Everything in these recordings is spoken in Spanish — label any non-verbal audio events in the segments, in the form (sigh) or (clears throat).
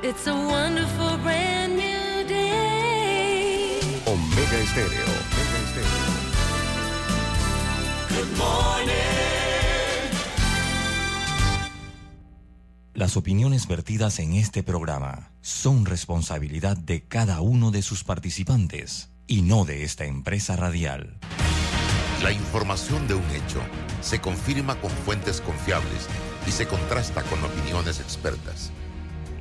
It's a wonderful brand new day. Omega Estéreo. Omega Estéreo. Good morning. Las opiniones vertidas en este programa son responsabilidad de cada uno de sus participantes y no de esta empresa radial. La información de un hecho se confirma con fuentes confiables y se contrasta con opiniones expertas.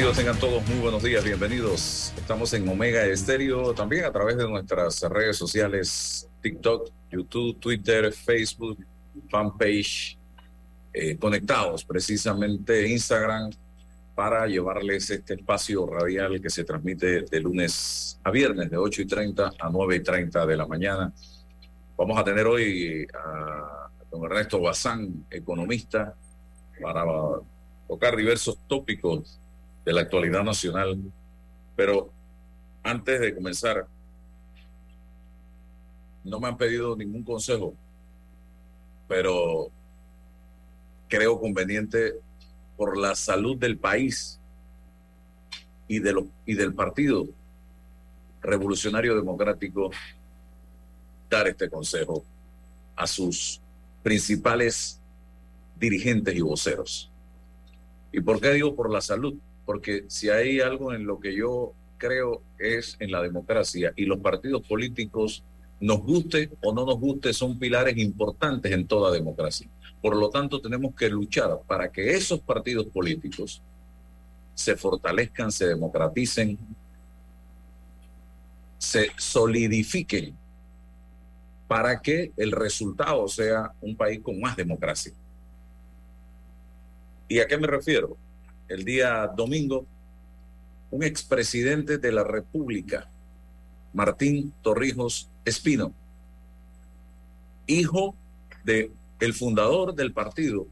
Amigos, tengan todos muy buenos días, bienvenidos. Estamos en Omega Estéreo, también a través de nuestras redes sociales, TikTok, YouTube, Twitter, Facebook, fanpage, eh, conectados precisamente Instagram para llevarles este espacio radial que se transmite de lunes a viernes de 8 y 30 a 9 y 30 de la mañana. Vamos a tener hoy a don Ernesto Bazán, economista, para tocar diversos tópicos de la actualidad nacional. Pero antes de comenzar, no me han pedido ningún consejo, pero creo conveniente por la salud del país y, de lo, y del partido revolucionario democrático dar este consejo a sus principales dirigentes y voceros. ¿Y por qué digo por la salud? Porque si hay algo en lo que yo creo es en la democracia y los partidos políticos, nos guste o no nos guste, son pilares importantes en toda democracia. Por lo tanto, tenemos que luchar para que esos partidos políticos se fortalezcan, se democraticen, se solidifiquen para que el resultado sea un país con más democracia. ¿Y a qué me refiero? El día domingo, un expresidente de la República, Martín Torrijos Espino, hijo de el fundador del partido,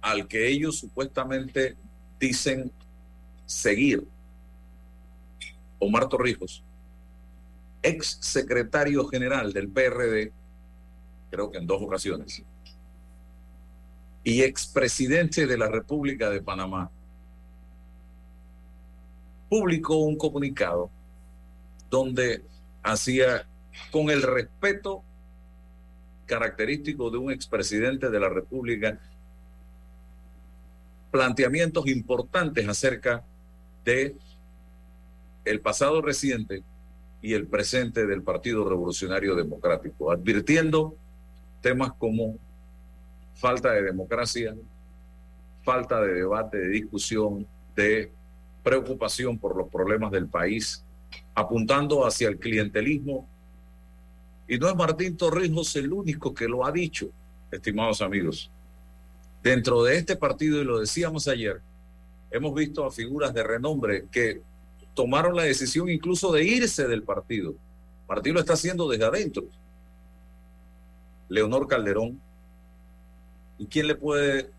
al que ellos supuestamente dicen seguir, Omar Torrijos, ex secretario general del PRD, creo que en dos ocasiones, y expresidente de la República de Panamá, publicó un comunicado donde hacía con el respeto característico de un expresidente de la República planteamientos importantes acerca de el pasado reciente y el presente del Partido Revolucionario Democrático, advirtiendo temas como falta de democracia, falta de debate, de discusión, de preocupación por los problemas del país, apuntando hacia el clientelismo. Y no es Martín Torrijos el único que lo ha dicho, estimados amigos. Dentro de este partido, y lo decíamos ayer, hemos visto a figuras de renombre que tomaron la decisión incluso de irse del partido. Martín lo está haciendo desde adentro. Leonor Calderón. ¿Y quién le puede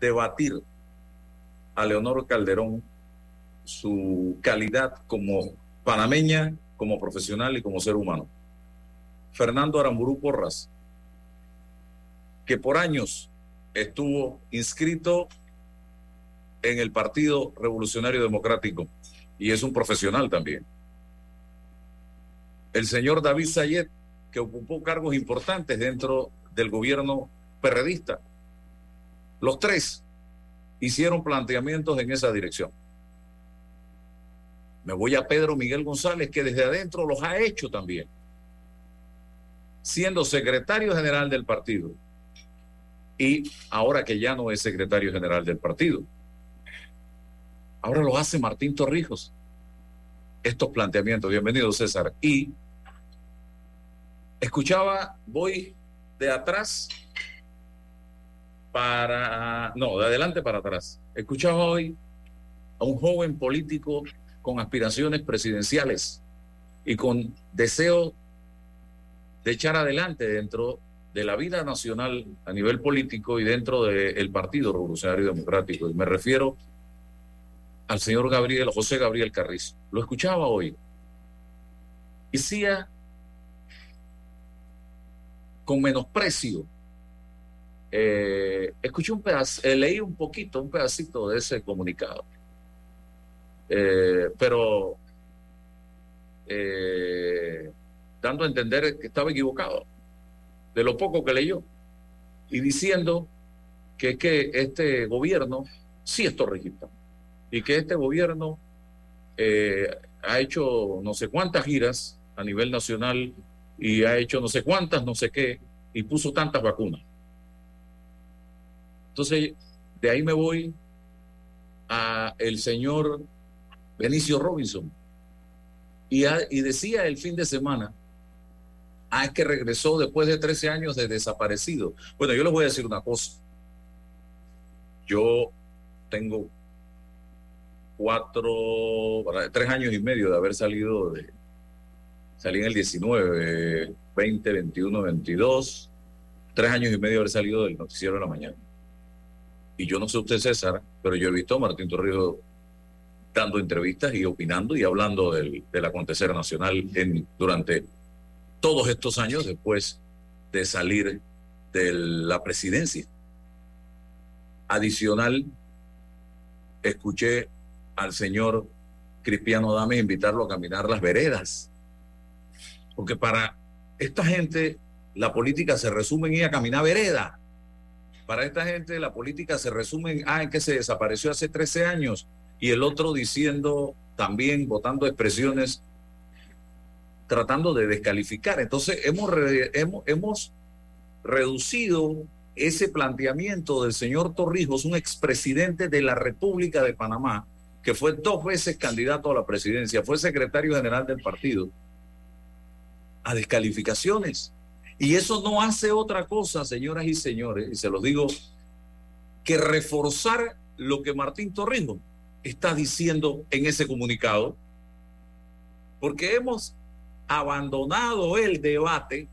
debatir a Leonor Calderón su calidad como panameña, como profesional y como ser humano? Fernando Aramburú Porras, que por años estuvo inscrito en el Partido Revolucionario Democrático y es un profesional también. El señor David Sayet, que ocupó cargos importantes dentro del gobierno perredista. Los tres hicieron planteamientos en esa dirección. Me voy a Pedro Miguel González, que desde adentro los ha hecho también, siendo secretario general del partido y ahora que ya no es secretario general del partido. Ahora lo hace Martín Torrijos. estos planteamientos. Bienvenido, César. Y escuchaba, voy de atrás para, no, de adelante para atrás. Escuchaba hoy a un joven político con aspiraciones presidenciales y con deseo de echar adelante dentro de la vida nacional a nivel político y dentro del Partido Revolucionario Democrático. Y me refiero al señor Gabriel, José Gabriel Carrizo. Lo escuchaba hoy. Decía con menosprecio. Eh, escuché un pedazo, eh, leí un poquito, un pedacito de ese comunicado. Eh, pero dando a entender que estaba equivocado de lo poco que leyó y diciendo que, que este gobierno sí es torregista y que este gobierno ha hecho no sé cuántas giras a nivel nacional y ha hecho no sé cuántas, no sé qué, y puso tantas vacunas. Entonces, de ahí me voy a el señor Benicio Robinson. Y, y decía el fin de semana, ah, es que regresó después de 13 años de desaparecido. Bueno, yo les voy a decir una cosa. Yo tengo cuatro, tres años y medio de haber salido de, salí en el 19, 20, 21, 22, tres años y medio de haber salido del noticiero de la mañana. Y yo no sé usted, César, pero yo he visto a Martín Torrijos dando entrevistas y opinando y hablando del, del acontecer nacional durante todos estos años después de salir de la presidencia. Adicional, escuché al señor Cristiano Dames invitarlo a caminar las veredas, porque para esta gente la política se resume en ir a caminar vereda. Para esta gente la política se resume en, ah, en que se desapareció hace 13 años y el otro diciendo también, votando expresiones, tratando de descalificar. Entonces hemos, hemos, hemos reducido ese planteamiento del señor Torrijos, un expresidente de la República de Panamá, que fue dos veces candidato a la presidencia, fue secretario general del partido, a descalificaciones. Y eso no hace otra cosa, señoras y señores, y se los digo, que reforzar lo que Martín Torrijos está diciendo en ese comunicado, porque hemos abandonado el debate,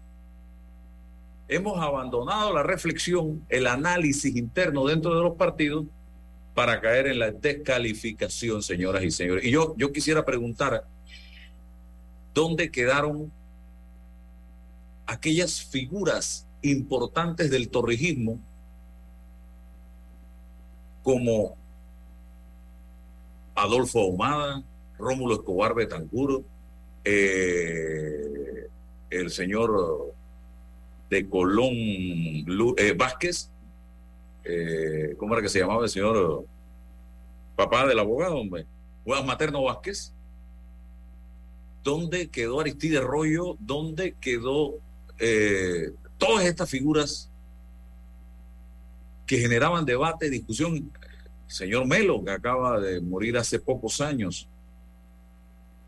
hemos abandonado la reflexión, el análisis interno dentro de los partidos para caer en la descalificación, señoras y señores. Y yo, yo quisiera preguntar, ¿dónde quedaron aquellas figuras importantes del torrijismo como Adolfo Ahumada, Rómulo Escobar Betancuro, eh, el señor de Colón eh, Vázquez, eh, ¿cómo era que se llamaba el señor papá del abogado, hombre? Juan Materno Vázquez. ¿Dónde quedó Aristide Rollo? ¿Dónde quedó eh, todas estas figuras que generaban debate, discusión? señor Melo, que acaba de morir hace pocos años,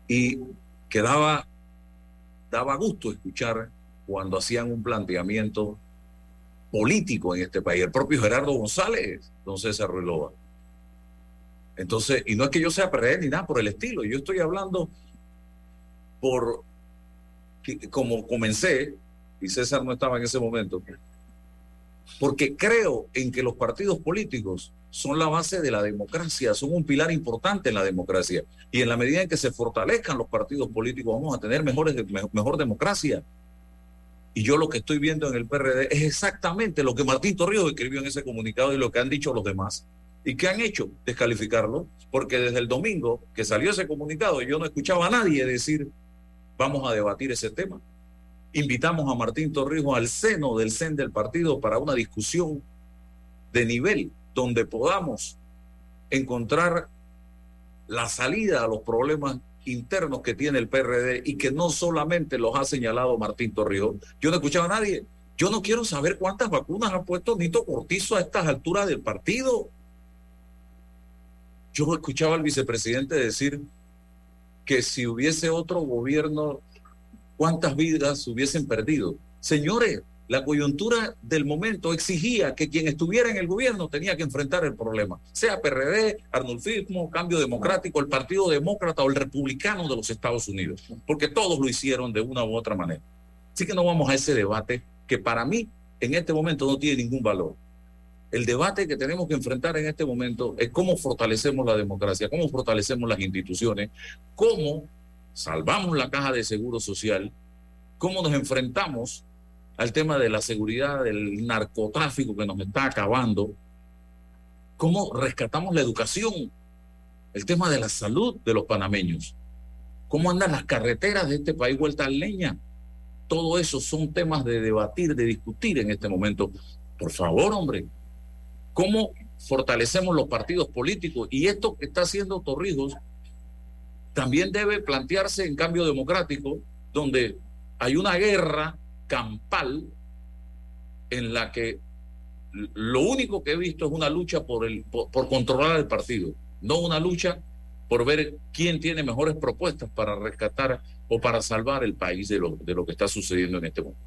y quedaba, daba gusto escuchar cuando hacían un planteamiento político en este país. El propio Gerardo González, don César Ruilova. Entonces, y no es que yo sea PRD ni nada por el estilo, yo estoy hablando por, como comencé, y César no estaba en ese momento, porque creo en que los partidos políticos son la base de la democracia, son un pilar importante en la democracia. Y en la medida en que se fortalezcan los partidos políticos, vamos a tener mejor democracia. Y yo lo que estoy viendo en el PRD es exactamente lo que Martín Torrijos escribió en ese comunicado y lo que han dicho los demás. ¿Y qué han hecho? Descalificarlo. Porque desde el domingo que salió ese comunicado, yo no escuchaba a nadie decir, vamos a debatir ese tema. Invitamos a Martín Torrijos al seno del CEN del partido para una discusión de nivel donde podamos encontrar la salida a los problemas internos que tiene el PRD y que no solamente los ha señalado Martín Torrijos. Yo no he escuchado a nadie. Yo no quiero saber cuántas vacunas ha puesto Nito Cortizo a estas alturas del partido. Yo escuchaba al vicepresidente decir que si hubiese otro gobierno, cuántas vidas hubiesen perdido. Señores, la coyuntura del momento exigía que quien estuviera en el gobierno tenía que enfrentar el problema, sea PRD, Arnulfismo, Cambio Democrático, el Partido Demócrata o el Republicano de los Estados Unidos, porque todos lo hicieron de una u otra manera. Así que no vamos a ese debate que para mí en este momento no tiene ningún valor. El debate que tenemos que enfrentar en este momento es cómo fortalecemos la democracia, cómo fortalecemos las instituciones, cómo salvamos la caja de seguro social, cómo nos enfrentamos al tema de la seguridad, del narcotráfico que nos está acabando, cómo rescatamos la educación, el tema de la salud de los panameños, cómo andan las carreteras de este país vuelta a leña. Todo eso son temas de debatir, de discutir en este momento. Por favor, hombre, cómo fortalecemos los partidos políticos. Y esto que está haciendo Torrijos también debe plantearse en cambio democrático, donde hay una guerra campal en la que lo único que he visto es una lucha por, el, por, por controlar el partido, no una lucha por ver quién tiene mejores propuestas para rescatar o para salvar el país de lo, de lo que está sucediendo en este momento.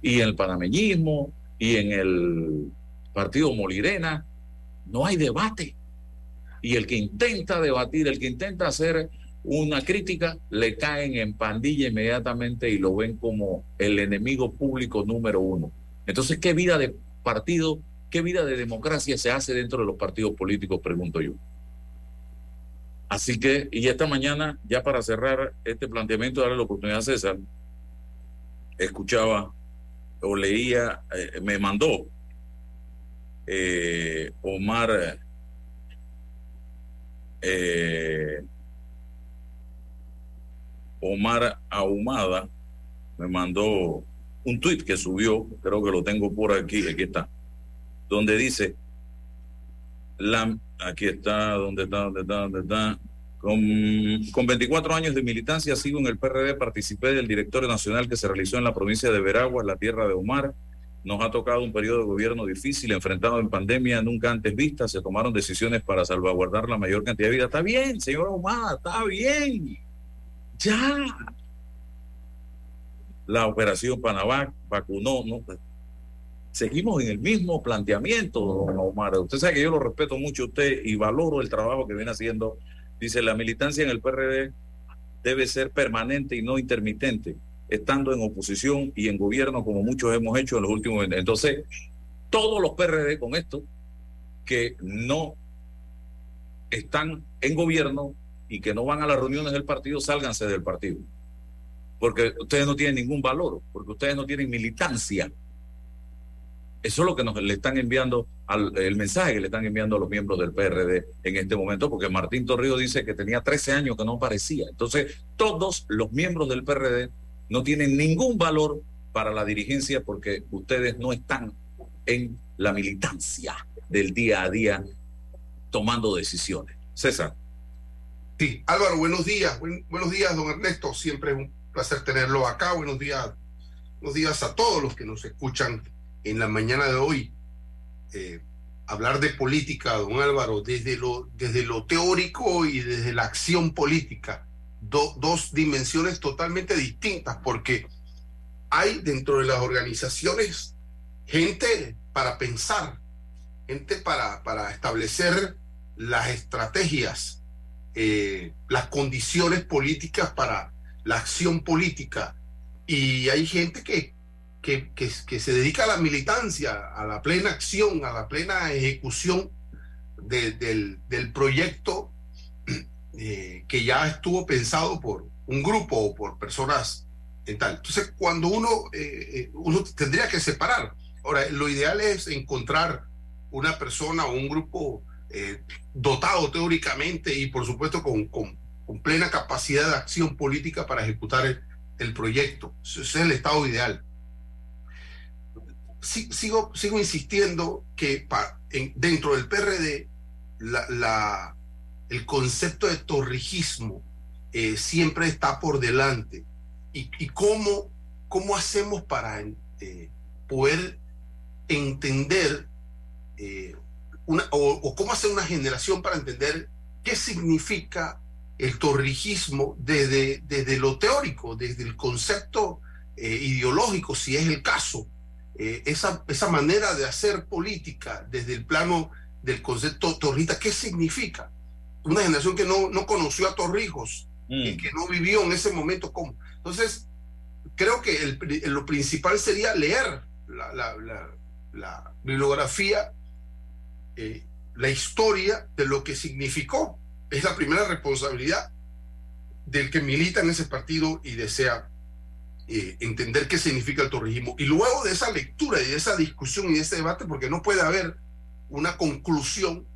Y en el panameñismo y en el partido Molirena, no hay debate. Y el que intenta debatir, el que intenta hacer una crítica, le caen en pandilla inmediatamente y lo ven como el enemigo público número uno. Entonces, ¿qué vida de partido, qué vida de democracia se hace dentro de los partidos políticos? Pregunto yo. Así que, y esta mañana, ya para cerrar este planteamiento, darle la oportunidad a César, escuchaba o leía, eh, me mandó eh, Omar eh, Omar Ahumada me mandó un tuit que subió, creo que lo tengo por aquí, aquí está, donde dice, la, aquí está, donde está, donde está, donde está, con, con 24 años de militancia sigo en el PRD, participé del directorio nacional que se realizó en la provincia de Veraguas, la tierra de Omar, nos ha tocado un periodo de gobierno difícil, enfrentado en pandemia nunca antes vista. Se tomaron decisiones para salvaguardar la mayor cantidad de vida. Está bien, señor Omar, está bien. Ya. La operación Panavac vacunó. ¿no? Seguimos en el mismo planteamiento, don Omar. Usted sabe que yo lo respeto mucho a usted y valoro el trabajo que viene haciendo. Dice, la militancia en el PRD debe ser permanente y no intermitente estando en oposición y en gobierno como muchos hemos hecho en los últimos entonces todos los PRD con esto que no están en gobierno y que no van a las reuniones del partido sálganse del partido porque ustedes no tienen ningún valor porque ustedes no tienen militancia eso es lo que nos le están enviando al el mensaje que le están enviando a los miembros del PRD en este momento, porque Martín Torrijos dice que tenía 13 años que no aparecía. Entonces, todos los miembros del PRD no tienen ningún valor para la dirigencia porque ustedes no están en la militancia del día a día tomando decisiones. César. Sí, Álvaro, buenos días. Buen, buenos días, don Ernesto. Siempre es un placer tenerlo acá. Buenos días, buenos días a todos los que nos escuchan en la mañana de hoy. Eh, hablar de política, don Álvaro, desde lo, desde lo teórico y desde la acción política do, dos dimensiones totalmente distintas, porque hay dentro de las organizaciones gente para pensar, gente para, para establecer las estrategias, eh, las condiciones políticas para la acción política. Y hay gente que, que, que, se dedica a la militancia, a la plena acción, a la plena ejecución de, del, del proyecto eh, que ya estuvo pensado por un grupo o por personas en tal. Entonces, cuando uno, eh, eh, uno tendría que separar. Ahora, lo ideal es encontrar una persona o un grupo dotado teóricamente y, por supuesto, con, con, plena capacidad de acción política para ejecutar el, el proyecto. Ese es el estado ideal. Sigo, sigo insistiendo que dentro del PRD la el concepto de torrijismo eh, siempre está por delante. ¿Y, cómo, cómo, hacemos para eh, poder entender eh, o, cómo hacer una generación para entender qué significa el torrijismo desde, desde lo teórico, desde el concepto ideológico, si es el caso, esa, esa manera de hacer política desde el plano del concepto torrista, ¿qué significa? Una generación que no, no conoció a Torrijos, y que no vivió en ese momento como. Entonces, creo que el, lo principal sería leer la, la, la, la bibliografía, eh, la historia de lo que significó. Es la primera responsabilidad del que milita en ese partido y desea eh, entender qué significa el torrijismo. Y luego de esa lectura y de esa discusión y de ese debate, porque no puede haber una conclusión,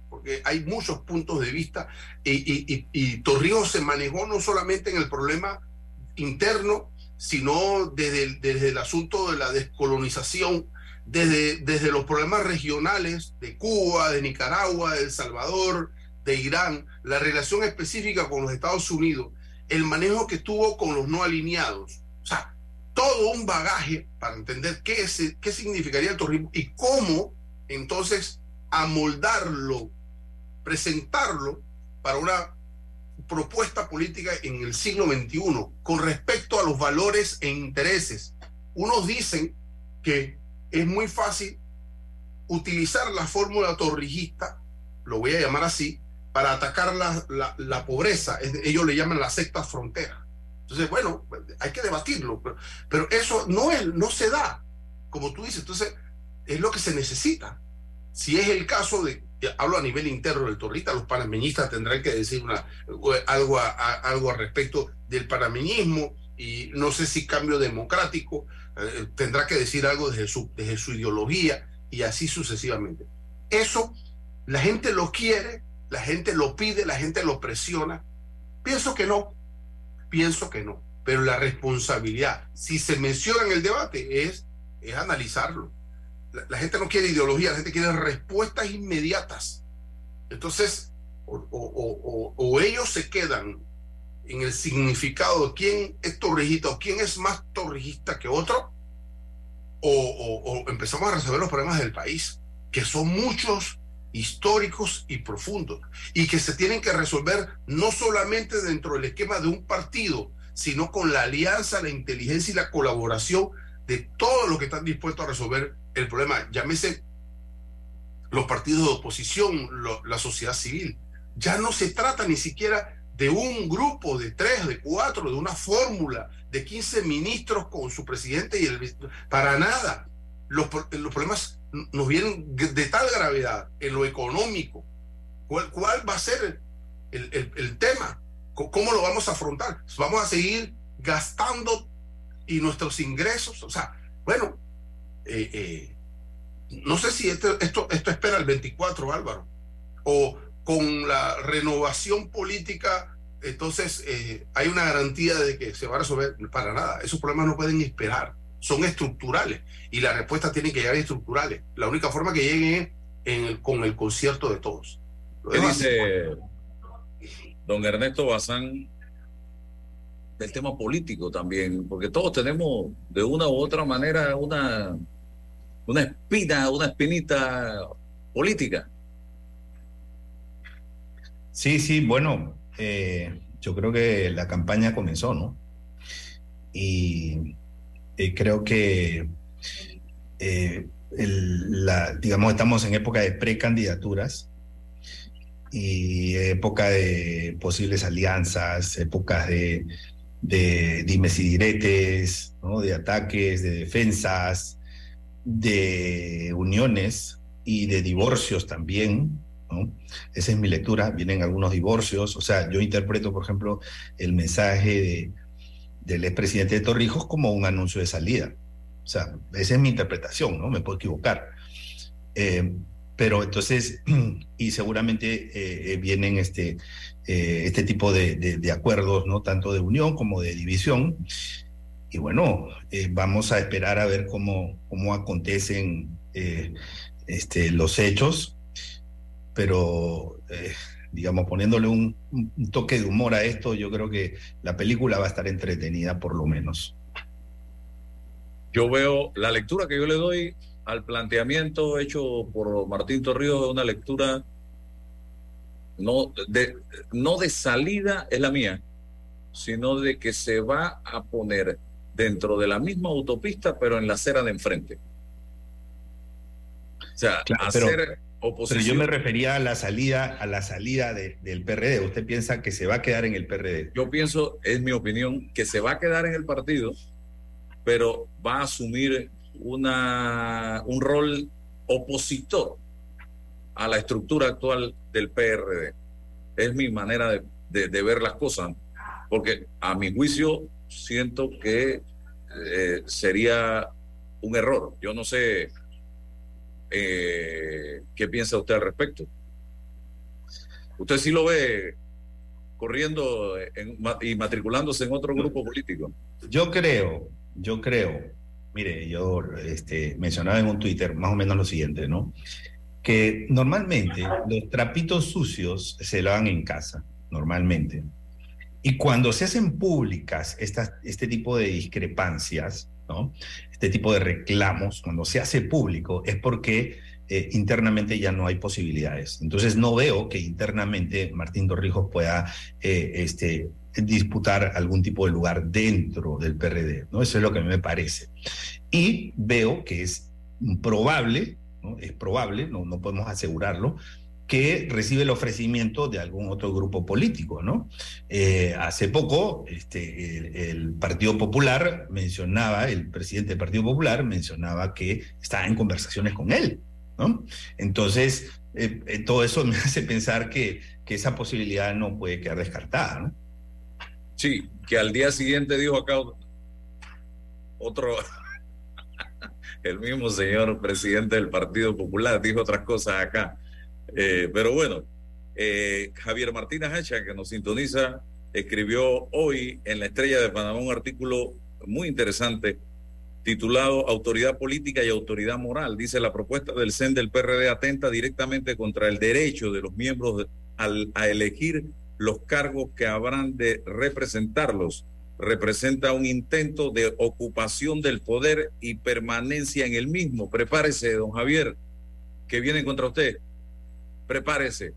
hay muchos puntos de vista, y, y, Torrijos se manejó no solamente en el problema interno, sino desde el, desde el asunto de la descolonización, desde, desde los problemas regionales de Cuba, de Nicaragua, de El Salvador, de Irán, la relación específica con los Estados Unidos, el manejo que tuvo con los no alineados. O sea, todo un bagaje para entender qué, qué significaría el y cómo entonces amoldarlo, presentarlo para una propuesta política en el siglo XXI con respecto a los valores e intereses. Unos dicen que es muy fácil utilizar la fórmula torrijista, lo voy a llamar así, para atacar la, la, pobreza. Ellos le llaman la secta frontera. Entonces, bueno, hay que debatirlo, pero, pero eso no, es, no se da, como tú dices. Entonces, es lo que se necesita. Si es el caso de, hablo a nivel interno del Torrita, los panameñistas tendrán que decir una, algo, a, algo al respecto del panameñismo y no sé si cambio democrático, eh, tendrá que decir algo desde su, desde su ideología y así sucesivamente. Eso la gente lo quiere, la gente lo pide, la gente lo presiona. Pienso que no, Pienso que no. Pero la responsabilidad, si se menciona en el debate, es, es analizarlo. La, gente no quiere ideología, la gente quiere respuestas inmediatas. Entonces, o, ellos se quedan en el significado de quién es torrijista o quién es más torrijista que otro, o, empezamos a resolver los problemas del país, que son muchos históricos y profundos y que se tienen que resolver no solamente dentro del esquema de un partido, sino con la alianza, la inteligencia y la colaboración de todos los que están dispuestos a resolver el problema. Llámese los partidos de oposición, la sociedad civil. Ya no se trata ni siquiera de un grupo de tres, de cuatro, de una fórmula de 15 ministros con su presidente y el... Para nada. Los, los problemas nos vienen de tal gravedad en lo económico. ¿Cuál, cuál va a ser el, el, el, tema? ¿Cómo lo vamos a afrontar? ¿Vamos a seguir gastando y nuestros ingresos? O sea, bueno, eh, eh, no sé si esto, esto, esto espera el 24, Álvaro, o con la renovación política, entonces eh, hay una garantía de que se va a resolver para nada. Esos problemas no pueden esperar son estructurales y las respuestas tienen que llegar estructurales. La única forma que lleguen es con el concierto de todos. ¿Qué dice don Ernesto Bazán del tema político también? Porque todos tenemos de una u otra manera una, una espina, una espinita política. Sí, sí, bueno, eh, yo creo que la campaña comenzó, ¿no? Y eh, creo que, eh, la, digamos, estamos en época de precandidaturas y época de posibles alianzas, épocas de, de dimes y diretes, ¿no? de ataques, de defensas, de uniones y de divorcios también. Esa es mi lectura, vienen algunos divorcios, o sea, yo interpreto, por ejemplo, el mensaje de del expresidente de Torrijos como un anuncio de salida. O sea, esa es mi interpretación, ¿no? Me puedo equivocar. Eh, pero entonces, (clears throat) y seguramente eh, eh, vienen este, este tipo de, de, acuerdos, ¿no? Tanto de unión como de división. Y bueno, vamos a esperar a ver cómo, cómo acontecen este, los hechos, pero digamos, poniéndole un, un, toque de humor a esto, yo creo que la película va a estar entretenida por lo menos. Yo veo la lectura que yo le doy al planteamiento hecho por Martín Torrijos es una lectura no de, no de salida es la mía, sino de que se va a poner dentro de la misma autopista, pero en la acera de enfrente. O sea, Claro, hacer pero- oposición. Pero yo me refería a la salida, a la salida de- del PRD. ¿Usted piensa que se va a quedar en el PRD? Yo pienso, es mi opinión, que se va a quedar en el partido, pero va a asumir una, un rol opositor a la estructura actual del PRD. Es mi manera de, de- de ver las cosas, porque a mi juicio siento que eh, sería un error. Yo no sé eh, qué piensa usted al respecto. Usted sí lo ve corriendo en- y matriculándose en otro grupo político. Yo creo, yo creo, mire, yo este, mencionaba en un Twitter más o menos lo siguiente, ¿no? Que normalmente los trapitos sucios se lavan en casa, normalmente. Y cuando se hacen públicas estas, este tipo de discrepancias. Este tipo de reclamos, cuando se hace público, es porque eh, internamente ya no hay posibilidades. Entonces no veo que internamente Martín Torrijos pueda eh, este, disputar algún tipo de lugar dentro del PRD, ¿no? Eso es lo que a mí me parece. Y veo que es probable, ¿no? Es probable, no podemos asegurarlo, que recibe el ofrecimiento de algún otro grupo político, ¿no? Eh, hace poco, este, el, Partido Popular mencionaba, el presidente del Partido Popular mencionaba que estaba en conversaciones con él, ¿no? Entonces, eh, eh, todo eso (laughs) me hace pensar que, que esa posibilidad no puede quedar descartada, ¿no? Sí, que al día siguiente dijo acá otro, (laughs) el mismo señor presidente del Partido Popular dijo otras cosas acá. Eh, pero bueno, eh, Javier Martínez Hacha, que nos sintoniza, escribió hoy en La Estrella de Panamá un artículo muy interesante titulado Autoridad Política y Autoridad Moral. Dice la propuesta del CEN del PRD atenta directamente contra el derecho de los miembros a elegir los cargos que habrán de representarlos. Representa un intento de ocupación del poder y permanencia en el mismo. Prepárese, don Javier, que viene contra usted. Prepárese,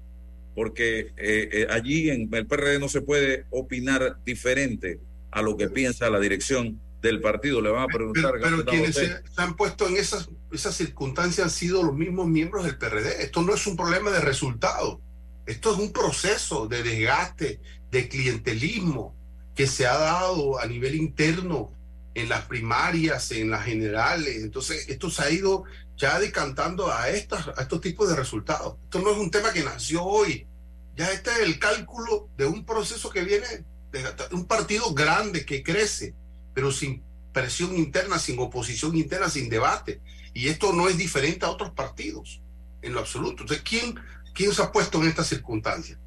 porque eh, eh, allí en el PRD no se puede opinar diferente a lo que piensa la dirección del partido. Le van a preguntar. Pero, pero ¿qué tal quienes se, se han puesto en esas, esas circunstancias han sido los mismos miembros del PRD. Esto no es un problema de resultado. Esto es un proceso de desgaste, de clientelismo que se ha dado a nivel interno en las primarias, en las generales. Entonces, esto se ha ido ya decantando a, estas, a estos tipos de resultados. Esto no es un tema que nació hoy. Ya este es el cálculo de un proceso que viene de un partido grande que crece, pero sin presión interna, sin oposición interna, sin debate. Y esto no es diferente a otros partidos, en lo absoluto. Entonces, ¿quién, quién se ha puesto en esta circunstancia?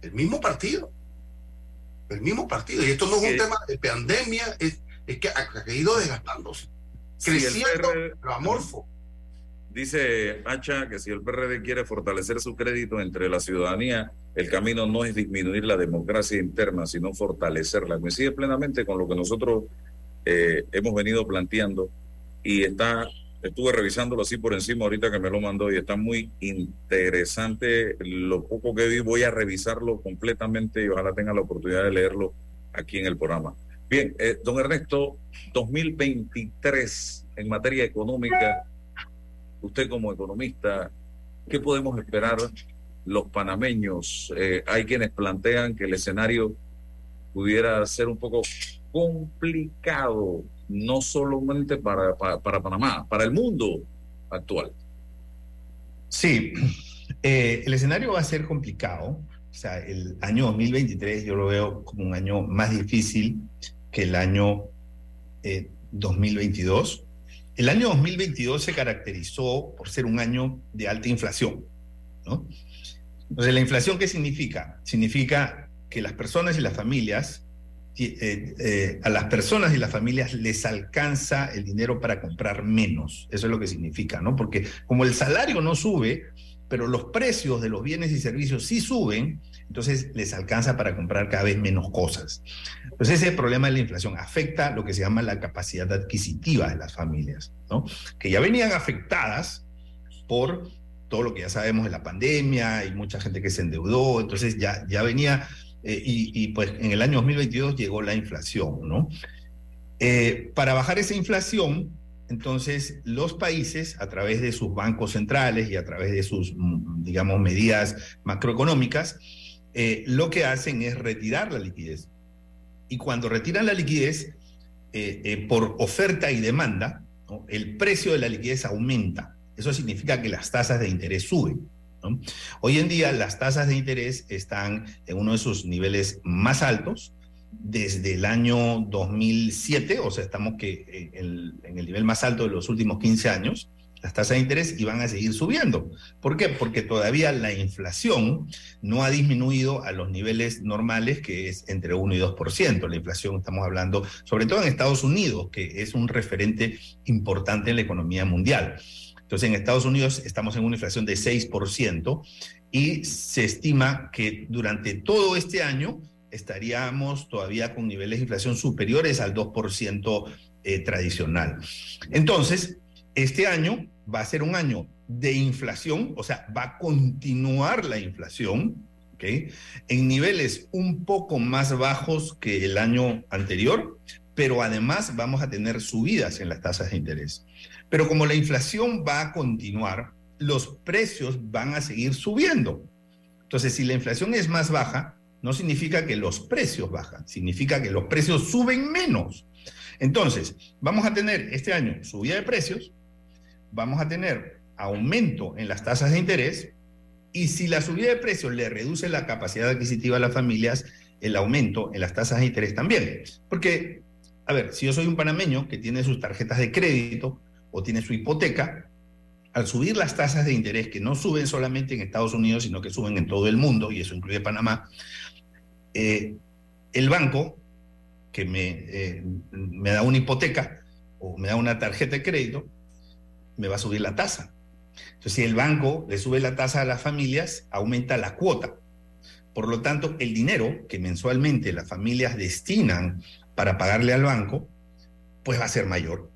El mismo partido. El mismo partido. Y esto no es un tema de pandemia, es, es que ha, ha ido desgastándose, el creciendo, PRD pero amorfo. Dice Hacha que si el PRD quiere fortalecer su crédito entre la ciudadanía, el camino no es disminuir la democracia interna, sino fortalecerla. Coincide plenamente con lo que nosotros eh, hemos venido planteando y está, estuve revisándolo así por encima ahorita que me lo mandó y está muy interesante. Lo poco que vi voy a revisarlo completamente y ojalá tenga la oportunidad de leerlo aquí en el programa. Bien, eh, don Ernesto, 2023 en materia económica usted como economista, ¿qué podemos esperar los panameños? Eh, hay quienes plantean que el escenario pudiera ser un poco complicado, no solamente para, para, Panamá, para el mundo actual. Sí, eh, el escenario va a ser complicado. O sea, el año 2023 yo lo veo como un año más difícil que el año eh, 2022. El año 2022 se caracterizó por ser un año de alta inflación. Entonces, ¿la inflación qué significa? Significa que las personas y las familias, eh, eh, a las personas y las familias les alcanza el dinero para comprar menos. Eso es lo que significa, ¿no? Porque como el salario no sube, pero los precios de los bienes y servicios sí suben, entonces les alcanza para comprar cada vez menos cosas. Entonces ese problema de la inflación afecta lo que se llama la capacidad adquisitiva de las familias, ¿no? Que ya venían afectadas por todo lo que ya sabemos de la pandemia y mucha gente que se endeudó, entonces ya, ya venía, eh, y, pues en el año 2022 llegó la inflación, ¿no? Eh, para bajar esa inflación, entonces los países, a través de sus bancos centrales y a través de sus, mm, digamos, medidas macroeconómicas, eh, lo que hacen es retirar la liquidez. Y cuando retiran la liquidez, eh, eh, por oferta y demanda, ¿no? el precio de la liquidez aumenta. Eso significa que las tasas de interés suben. ¿no? Hoy en día las tasas de interés están en uno de sus niveles más altos desde el año 2007, o sea, estamos que en, en el nivel más alto de los últimos 15 años, las tasas de interés y van a seguir subiendo. ¿Por qué? Porque todavía la inflación no ha disminuido a los niveles normales, que es entre 1 y 2%. La inflación, estamos hablando, sobre todo en Estados Unidos, que es un referente importante en la economía mundial. Entonces, en Estados Unidos estamos en una inflación de 6% y se estima que durante todo este año estaríamos todavía con niveles de inflación superiores al 2% eh, tradicional. Entonces, este año va a ser un año de inflación, o sea, va a continuar la inflación, ¿ok? En niveles un poco más bajos que el año anterior, pero además vamos a tener subidas en las tasas de interés. Pero como la inflación va a continuar, los precios van a seguir subiendo. Entonces, si la inflación es más baja, no significa que los precios bajan, significa que los precios suben menos. Entonces, vamos a tener este año subida de precios, vamos a tener aumento en las tasas de interés y si la subida de precios le reduce la capacidad adquisitiva a las familias, el aumento en las tasas de interés también. Porque, a ver, si yo soy un panameño que tiene sus tarjetas de crédito o tiene su hipoteca, al subir las tasas de interés, que no suben solamente en Estados Unidos, sino que suben en todo el mundo, y eso incluye Panamá, eh, el banco que me, eh, me da una hipoteca o me da una tarjeta de crédito, me va a subir la tasa. Entonces, si el banco le sube la tasa a las familias, aumenta la cuota. Por lo tanto, el dinero que mensualmente las familias destinan para pagarle al banco, pues va a ser mayor.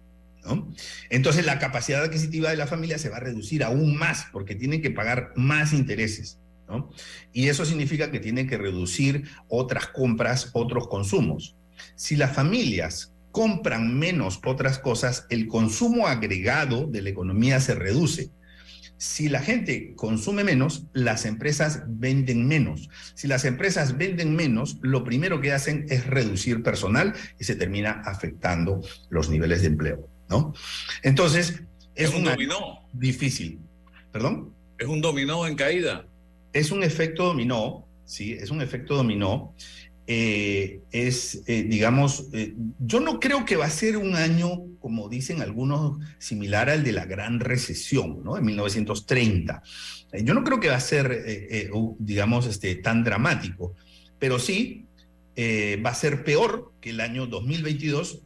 ¿no? Entonces, la capacidad adquisitiva de la familia se va a reducir aún más porque tienen que pagar más intereses. ¿no? Y eso significa que tienen que reducir otras compras, otros consumos. Si las familias compran menos otras cosas, el consumo agregado de la economía se reduce. Si la gente consume menos, las empresas venden menos. Si las empresas venden menos, lo primero que hacen es reducir personal y se termina afectando los niveles de empleo, ¿no? Entonces, es, es un dominó. Difícil. ¿Perdón? Es un dominó en caída. Es un efecto dominó, sí, es un efecto dominó eh, es, eh, digamos, eh, yo no creo que va a ser un año, como dicen algunos, similar al de la gran recesión, ¿no? En 1930. yo no creo que va a ser, digamos, este, tan dramático, pero sí va a ser peor que el año 2022,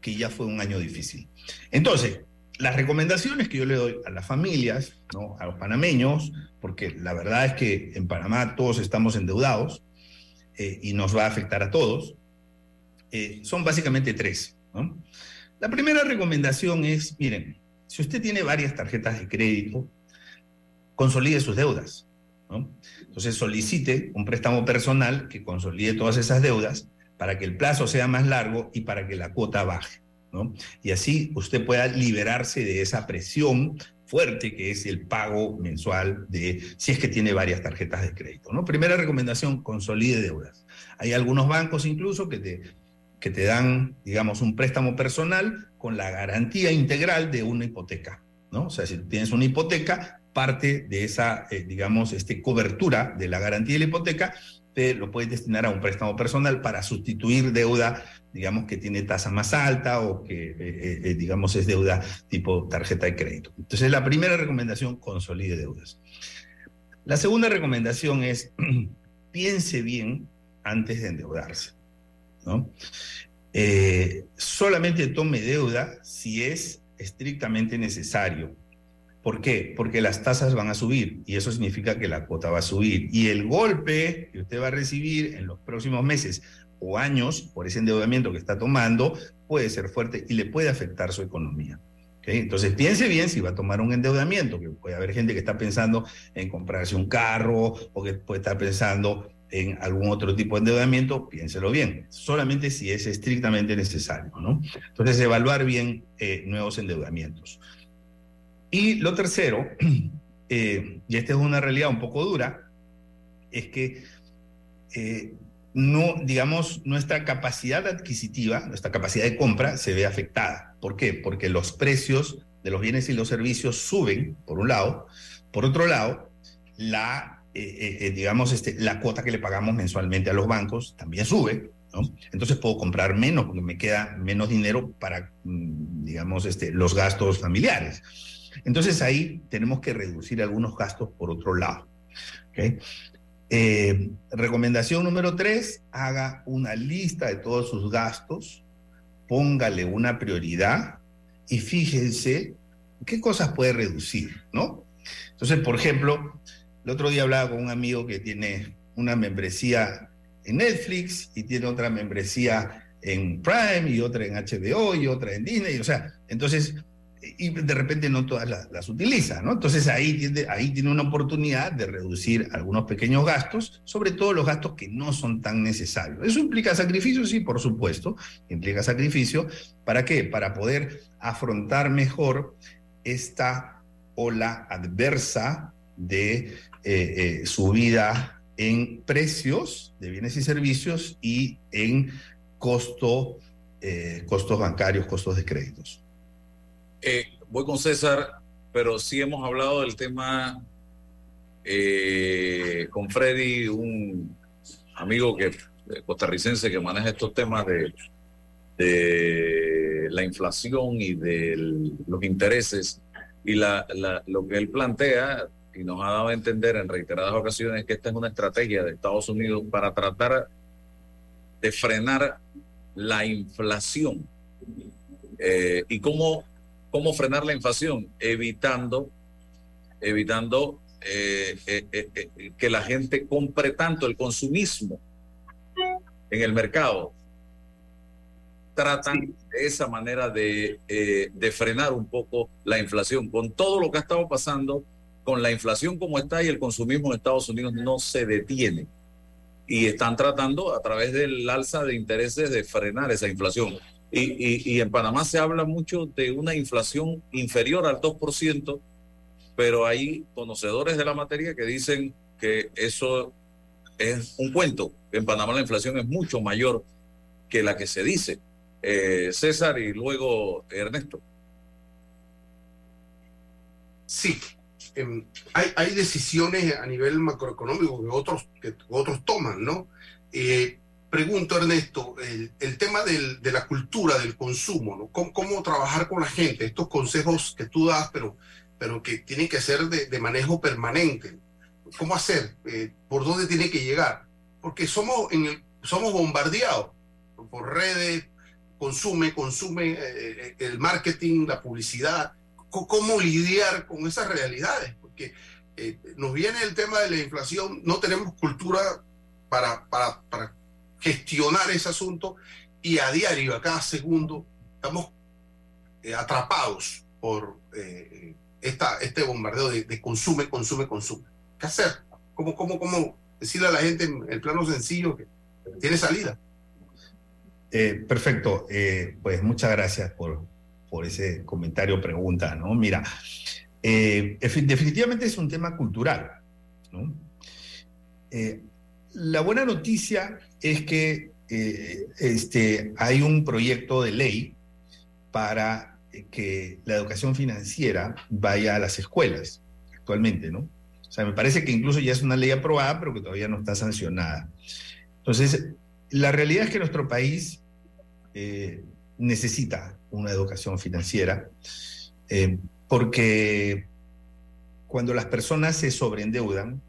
que ya fue un año difícil. Entonces, las recomendaciones que yo le doy a las familias, ¿no? a los panameños, porque la verdad es que en Panamá todos estamos endeudados, eh, y nos va a afectar a todos, eh, son básicamente tres. La primera recomendación es, miren, si usted tiene varias tarjetas de crédito, consolide sus deudas. Entonces solicite un préstamo personal que consolide todas esas deudas para que el plazo sea más largo y para que la cuota baje. Y así usted pueda liberarse de esa presión fuerte que es el pago mensual de si es que tiene varias tarjetas de crédito. ¿no? Primera recomendación, consolide deudas. Hay algunos bancos incluso que te, que te dan, digamos, un préstamo personal con la garantía integral de una hipoteca. ¿no? O sea, si tienes una hipoteca, parte de esa, eh, digamos, este, cobertura de la garantía de la hipoteca, te lo puedes destinar a un préstamo personal para sustituir deuda digamos, que tiene tasa más alta o que, eh, eh, digamos, es deuda tipo tarjeta de crédito. Entonces, la primera recomendación, consolide deudas. La segunda recomendación es, (clears throat) piense bien antes de endeudarse. ¿no? Eh, solamente tome deuda si es estrictamente necesario. ¿Por qué? Porque las tasas van a subir y eso significa que la cuota va a subir. Y el golpe que usted va a recibir en los próximos meses o años por ese endeudamiento que está tomando puede ser fuerte y le puede afectar su economía. Entonces piense bien si va a tomar un endeudamiento, que puede haber gente que está pensando en comprarse un carro o que puede estar pensando en algún otro tipo de endeudamiento, piénselo bien, solamente si es estrictamente necesario. Entonces, evaluar bien eh, nuevos endeudamientos. Y lo tercero, (clears throat) eh, y esta es una realidad un poco dura, es que eh, no, digamos, nuestra capacidad adquisitiva, nuestra capacidad de compra se ve afectada. ¿Por qué? Porque los precios de los bienes y los servicios suben, por un lado. Por otro lado, la, eh, eh, digamos, este, la cuota que le pagamos mensualmente a los bancos también sube. Entonces puedo comprar menos porque me queda menos dinero para, mm, digamos, este, los gastos familiares. Entonces ahí tenemos que reducir algunos gastos por otro lado. ¿okay? Eh, recomendación número tres, haga una lista de todos sus gastos, póngale una prioridad y fíjense qué cosas puede reducir, ¿no? Entonces, por ejemplo, el otro día hablaba con un amigo que tiene una membresía en Netflix y tiene otra membresía en Prime y otra en HBO y otra en Disney, o sea, entonces y de repente no todas las, utiliza, ¿no? Entonces ahí tiene, ahí tiene una oportunidad de reducir algunos pequeños gastos, sobre todo los gastos que no son tan necesarios. ¿Eso implica sacrificio? Sí, por supuesto, implica sacrificio. ¿Para qué? Para poder afrontar mejor esta ola adversa de eh, eh, subida en precios de bienes y servicios y en costo, eh, costos bancarios, costos de créditos. Eh, voy con César, pero sí hemos hablado del tema eh, con Freddy, un amigo que costarricense que maneja estos temas de, la inflación y de los intereses. Y lo que él plantea y nos ha dado a entender en reiteradas ocasiones que esta es una estrategia de Estados Unidos para tratar de frenar la inflación. Eh, y cómo cómo frenar la inflación, evitando, evitando eh, eh, eh, que la gente compre tanto el consumismo en el mercado. Tratan de esa manera de, de frenar un poco la inflación. Con todo lo que ha estado pasando, con la inflación como está y el consumismo en Estados Unidos no se detiene. Y están tratando a través del alza de intereses de frenar esa inflación. Y, en Panamá se habla mucho de una inflación inferior al 2%, pero hay conocedores de la materia que dicen que eso es un cuento. En Panamá la inflación es mucho mayor que la que se dice. Eh, César y luego Ernesto. Sí, em, hay, hay, decisiones a nivel macroeconómico que otros, que otros toman, ¿no? Eh, pregunto, Ernesto, el, tema de la cultura del consumo, ¿no? ¿Cómo, trabajar con la gente? Estos consejos que tú das, pero, pero que tienen que ser de, manejo permanente. ¿Cómo hacer? Eh, ¿Por dónde tiene que llegar? Porque somos, en el, somos bombardeados por redes, consume, consume eh, eh, el marketing, la publicidad. ¿Cómo lidiar con esas realidades? Porque nos viene el tema de la inflación, no tenemos cultura para, para, para gestionar ese asunto y a diario, a cada segundo, estamos eh, atrapados por eh, esta, este bombardeo de, consume, consume, consume. ¿Qué hacer? ¿Cómo, cómo, cómo decirle a la gente en el plano sencillo que tiene salida? Eh, perfecto, pues muchas gracias por, por ese comentario, pregunta, ¿no? Mira, definitivamente es un tema cultural, ¿no? la buena noticia es que eh, este, hay un proyecto de ley para que la educación financiera vaya a las escuelas actualmente, ¿no? O sea, me parece que incluso ya es una ley aprobada, pero que todavía no está sancionada. Entonces, la realidad es que nuestro país eh, necesita una educación financiera eh, porque cuando las personas se sobreendeudan,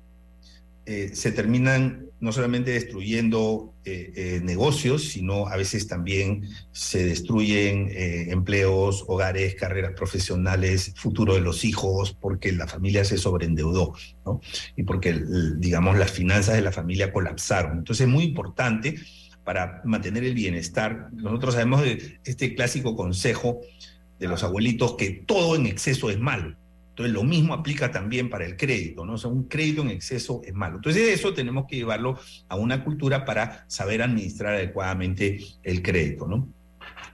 se terminan no solamente destruyendo eh, eh, negocios, sino a veces también se destruyen empleos, hogares, carreras profesionales, futuro de los hijos, porque la familia se sobreendeudó, ¿no? Y porque, digamos, las finanzas de la familia colapsaron. Entonces es muy importante para mantener el bienestar. Nosotros sabemos de este clásico consejo de los abuelitos que todo en exceso es malo. Entonces, lo mismo aplica también para el crédito, ¿no? O sea, un crédito en exceso es malo. Entonces, eso tenemos que llevarlo a una cultura para saber administrar adecuadamente el crédito, ¿no?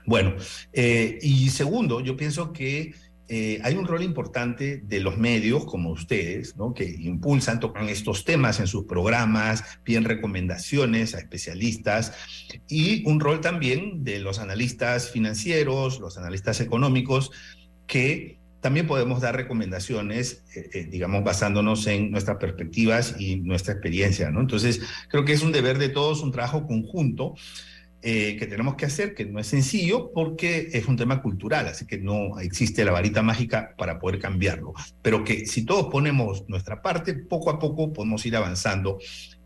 Bueno, eh, y segundo, yo pienso que eh, hay un rol importante de los medios como ustedes, ¿no? que impulsan, tocan estos temas en sus programas, piden recomendaciones a especialistas, y un rol también de los analistas financieros, los analistas económicos, que también podemos dar recomendaciones, eh, eh, digamos, basándonos en nuestras perspectivas y nuestra experiencia, ¿no? Entonces, creo que es un deber de todos, un trabajo conjunto eh, que tenemos que hacer, que no es sencillo porque es un tema cultural, así que no existe la varita mágica para poder cambiarlo, pero que si todos ponemos nuestra parte, poco a poco podemos ir avanzando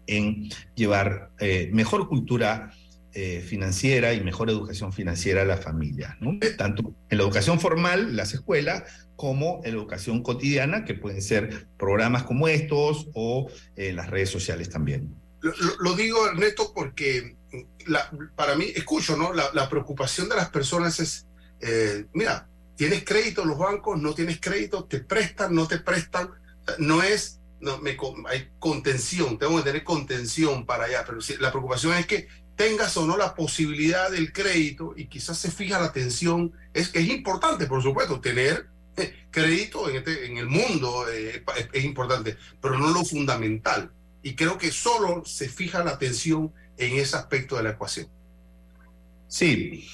en llevar mejor cultura eh, financiera y mejor educación financiera a la familia, ¿no? tanto en la educación formal, las escuelas, como en la educación cotidiana, que pueden ser programas como estos o en las redes sociales también. Lo, digo, Ernesto, porque la, para mí, escucho, ¿no? La, preocupación de las personas es, eh, mira, tienes crédito en los bancos, no tienes crédito, te prestan, no te prestan, no es no, hay contención, tengo que tener contención para allá, pero la preocupación es que tengas o no la posibilidad del crédito y quizás se fija la atención, es que es importante, por supuesto, tener eh, crédito en, este, en el mundo eh, es, importante, pero no lo fundamental. Y creo que solo se fija la atención en ese aspecto de la ecuación. Sí,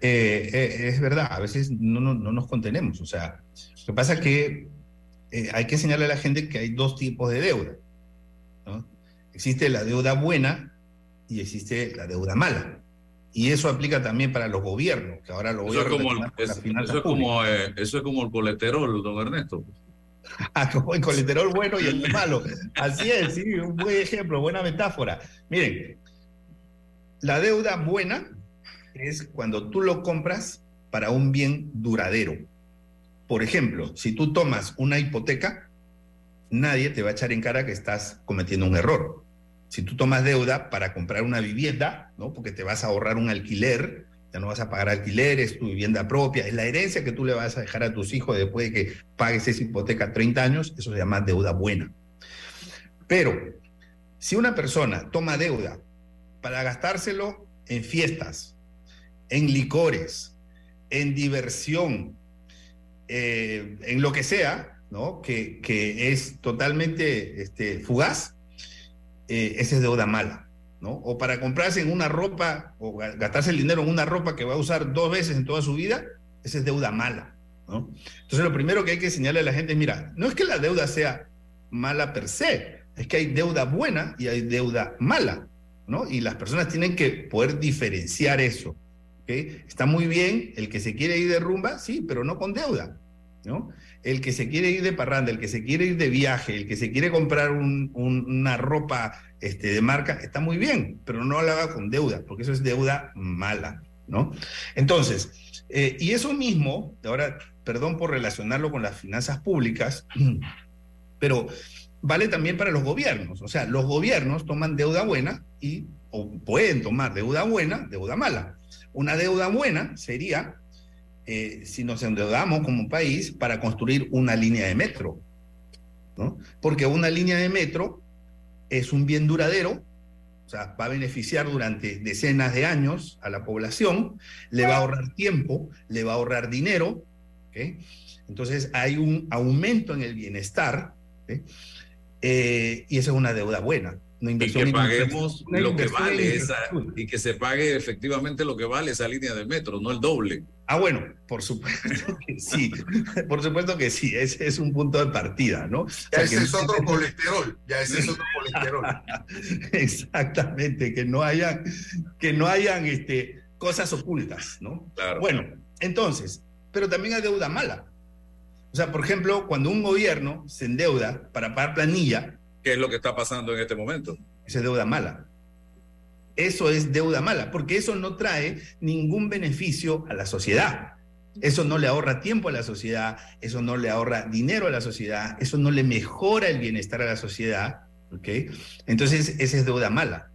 eh, es verdad, a veces no, no, no, nos contenemos. O sea, lo que pasa es que hay que enseñarle a la gente que hay dos tipos de deuda. ¿no? Existe la deuda buena, y existe la deuda mala. Y eso aplica también para los gobiernos, que ahora lo voy eso a es como el, es, eso, es como, eh, eso es como el colesterol, don Ernesto. (laughs) ah, como el colesterol bueno y el malo. Así es, sí, un buen ejemplo, buena metáfora. Miren, la deuda buena es cuando tú lo compras para un bien duradero. Por ejemplo, si tú tomas una hipoteca, nadie te va a echar en cara que estás cometiendo un error si tú tomas deuda para comprar una vivienda, ¿no? Porque te vas a ahorrar un alquiler, ya no vas a pagar alquileres, tu vivienda propia, es la herencia que tú le vas a dejar a tus hijos después de que pagues esa hipoteca 30 años, eso se llama deuda buena. Pero si una persona toma deuda para gastárselo en fiestas, en licores, en diversión, eh, en lo que sea, ¿no? Que, que es totalmente este, fugaz, eh, esa es deuda mala, ¿no? O para comprarse en una ropa o gastarse el dinero en una ropa que va a usar dos veces en toda su vida, esa es deuda mala, ¿no? Entonces lo primero que hay que enseñarle a la gente es, mira, no es que la deuda sea mala per se, es que hay deuda buena y hay deuda mala, ¿no? Y las personas tienen que poder diferenciar eso. Está muy bien el que se quiere ir de rumba, sí, pero no con deuda, ¿no? el que se quiere ir de parranda, el que se quiere ir de viaje, el que se quiere comprar una ropa este, de marca, está muy bien, pero no lo haga con deuda, porque eso es deuda mala, ¿no? Entonces, eh, y eso mismo, ahora, perdón por relacionarlo con las finanzas públicas, (clears throat) pero vale también para los gobiernos. O sea, los gobiernos toman deuda buena y o pueden tomar deuda buena, deuda mala. Una deuda buena sería eh, si nos endeudamos como país para construir una línea de metro, ¿no? Porque una línea de metro es un bien duradero, o sea, va a beneficiar durante decenas de años a la población, le va a ahorrar tiempo, le va a ahorrar dinero, entonces hay un aumento en el bienestar, eh, y esa es una deuda buena y que paguemos lo que vale esa, y que se pague efectivamente lo que vale esa línea de metro, no el doble. Ah, bueno, por supuesto (laughs) que sí, por supuesto que sí, ese es un punto de partida, ¿no? Ya ese es otro colesterol, ya ese es otro colesterol. (laughs) Exactamente, que no hayan, que no hayan este, cosas ocultas, ¿no? Claro. Bueno, entonces, pero también hay deuda mala. O sea, por ejemplo, cuando un gobierno se endeuda para pagar planilla, ¿Qué es lo que está pasando en este momento? Esa es deuda mala. Eso es deuda mala, porque eso no trae ningún beneficio a la sociedad. Eso no le ahorra tiempo a la sociedad, eso no le ahorra dinero a la sociedad, eso no le mejora el bienestar a la sociedad. ¿ok? Entonces, esa es deuda mala.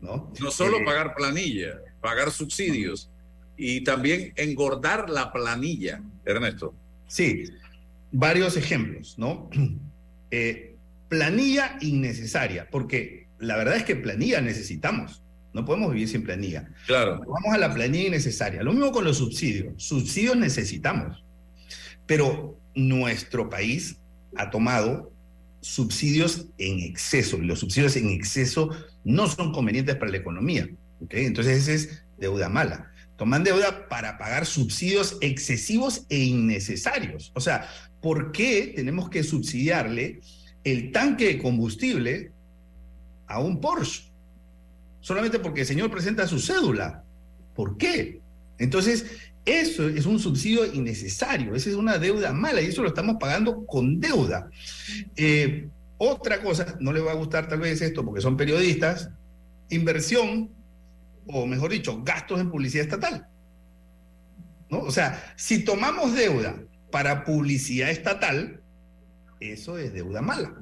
No, no solo eh, pagar planilla, pagar subsidios y también engordar la planilla, Ernesto. Sí, varios ejemplos, ¿no? (clears throat) Eh, planilla innecesaria, porque la verdad es que planilla necesitamos. No podemos vivir sin planilla. Claro. Vamos a la planilla innecesaria. Lo mismo con los subsidios. Subsidios necesitamos. Pero nuestro país ha tomado subsidios en exceso y los subsidios en exceso no son convenientes para la economía. ¿okay? Entonces, esa es deuda mala. Toman deuda para pagar subsidios excesivos e innecesarios. O sea, ¿por qué tenemos que subsidiarle el tanque de combustible a un Porsche? Solamente porque el señor presenta su cédula. ¿Por qué? Entonces, eso es un subsidio innecesario, esa es una deuda mala y eso lo estamos pagando con deuda. Eh, otra cosa, no le va a gustar tal vez esto porque son periodistas, inversión, o mejor dicho, gastos en publicidad estatal. ¿No? O sea, si tomamos deuda para publicidad estatal, eso es deuda mala.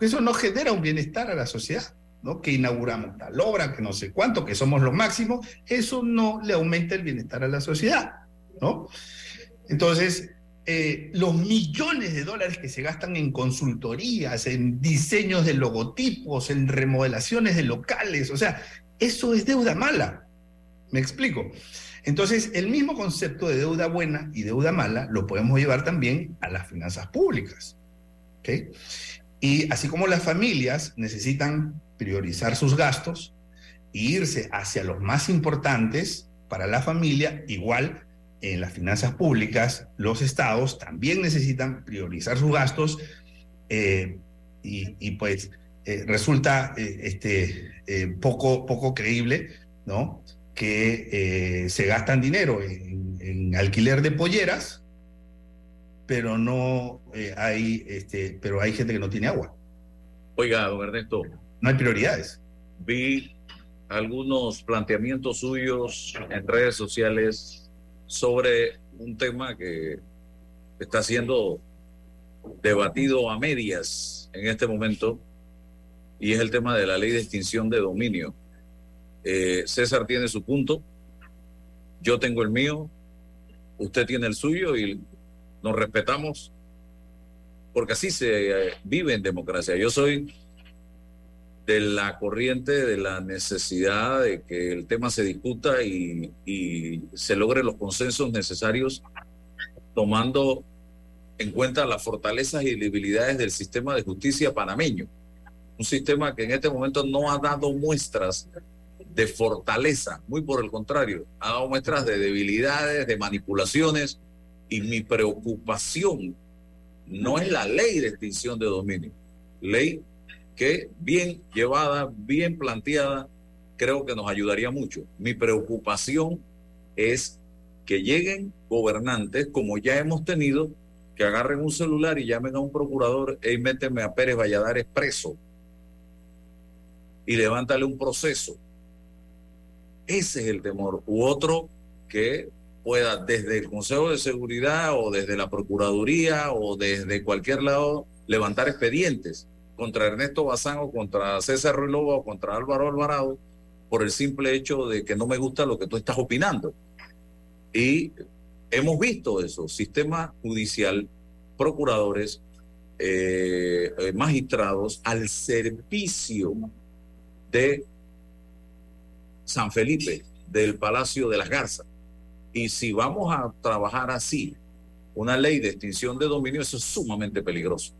Eso no genera un bienestar a la sociedad. ¿no? que inauguramos tal obra, que no sé cuánto, que somos los máximos, eso no le aumenta el bienestar a la sociedad. ¿no? Entonces, eh, los millones de dólares que se gastan en consultorías, en diseños de logotipos, en remodelaciones de locales, o sea, eso es deuda mala. ¿Me explico? Entonces, el mismo concepto de deuda buena y deuda mala lo podemos llevar también a las finanzas públicas. Y así como las familias necesitan priorizar sus gastos e irse hacia los más importantes para la familia, igual en las finanzas públicas, los estados también necesitan priorizar sus gastos eh, y, pues eh, resulta eh, este, poco, poco creíble ¿no? que se gastan dinero en, alquiler de polleras, pero no hay, este, pero hay gente que no tiene agua. Oiga, don Ernesto, no hay prioridades. Vi algunos planteamientos suyos en redes sociales sobre un tema que está siendo debatido a medias en este momento y es el tema de la ley de extinción de dominio. Eh, César tiene su punto, yo tengo el mío, usted tiene el suyo y nos respetamos porque así se eh, vive en democracia. Yo soy de la corriente de la necesidad de que el tema se discuta y, se logren los consensos necesarios tomando en cuenta las fortalezas y debilidades del sistema de justicia panameño. Un sistema que en este momento no ha dado muestras de fortaleza, muy por el contrario, ha dado muestras de debilidades, de manipulaciones, y mi preocupación no es la ley de extinción de dominio, ley que bien llevada, bien planteada, creo que nos ayudaría mucho. Mi preocupación es que lleguen gobernantes, como ya hemos tenido, que agarren un celular y llamen a un procurador y méteme a Pérez Valladares preso y levántale un proceso. Ese es el temor. U otro que pueda desde el Consejo de Seguridad o desde la Procuraduría o desde cualquier lado levantar expedientes contra Ernesto Bazán o contra César Ruilova o contra Álvaro Alvarado por el simple hecho de que no me gusta lo que tú estás opinando. Y hemos visto eso, sistema judicial, procuradores, eh, magistrados al servicio de San Felipe, del Palacio de las Garzas. Y si vamos a trabajar así, una ley de extinción de dominio, eso es sumamente peligroso.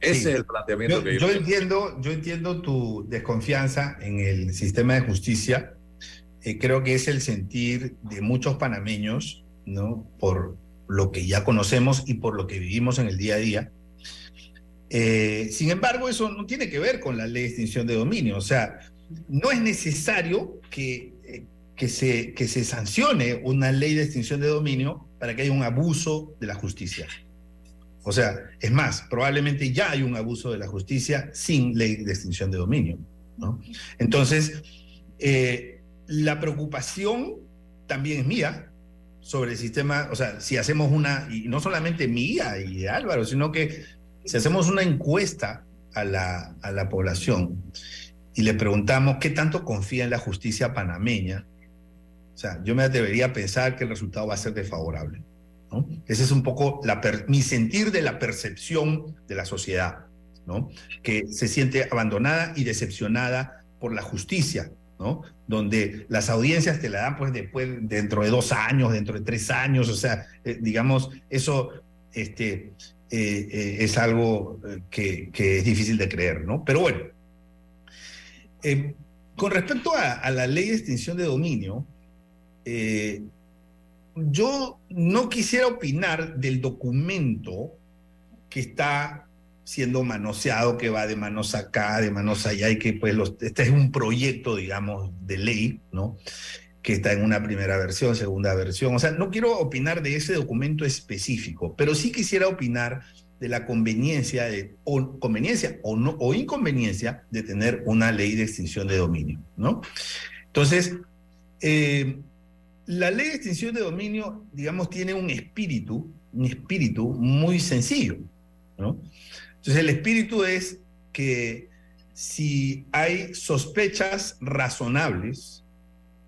Ese sí. es el planteamiento yo, que yo, yo entiendo. Yo entiendo tu desconfianza en el sistema de justicia. Eh, creo que es el sentir de muchos panameños, ¿no? Por lo que ya conocemos y por lo que vivimos en el día a día. Eh, sin embargo, eso no tiene que ver con la ley de extinción de dominio. O sea, no es necesario que, que, se, que se sancione una ley de extinción de dominio para que haya un abuso de la justicia. O sea, es más, probablemente ya hay un abuso de la justicia sin ley de extinción de dominio. ¿no? Entonces, eh, la preocupación también es mía sobre el sistema, o sea, si hacemos una, y no solamente mía y Álvaro, sino que si hacemos una encuesta a la, a la población y le preguntamos qué tanto confía en la justicia panameña, sea, yo me atrevería a pensar que el resultado va a ser desfavorable. ¿no? Ese es un poco la mi sentir de la percepción de la sociedad, ¿no? que se siente abandonada y decepcionada por la justicia, ¿no? Donde las audiencias te la dan pues después, dentro de dos años, dentro de tres años, o sea, eh, digamos, eso este, eh, eh, es algo que, que, es difícil de creer, ¿no? Pero bueno, con respecto a, a, la ley de extinción de dominio, yo no quisiera opinar del documento que está siendo manoseado, que va de manos acá, de manos allá, y que pues este es un proyecto, digamos, de ley, ¿no? Que está en una primera versión, segunda versión. O sea, no quiero opinar de ese documento específico, pero sí quisiera opinar de la conveniencia, de, conveniencia o, no, o inconveniencia de tener una ley de extinción de dominio, ¿no? Entonces, eh, la ley de extinción de dominio, digamos, tiene un espíritu, un espíritu muy sencillo. Entonces el espíritu es que si hay sospechas razonables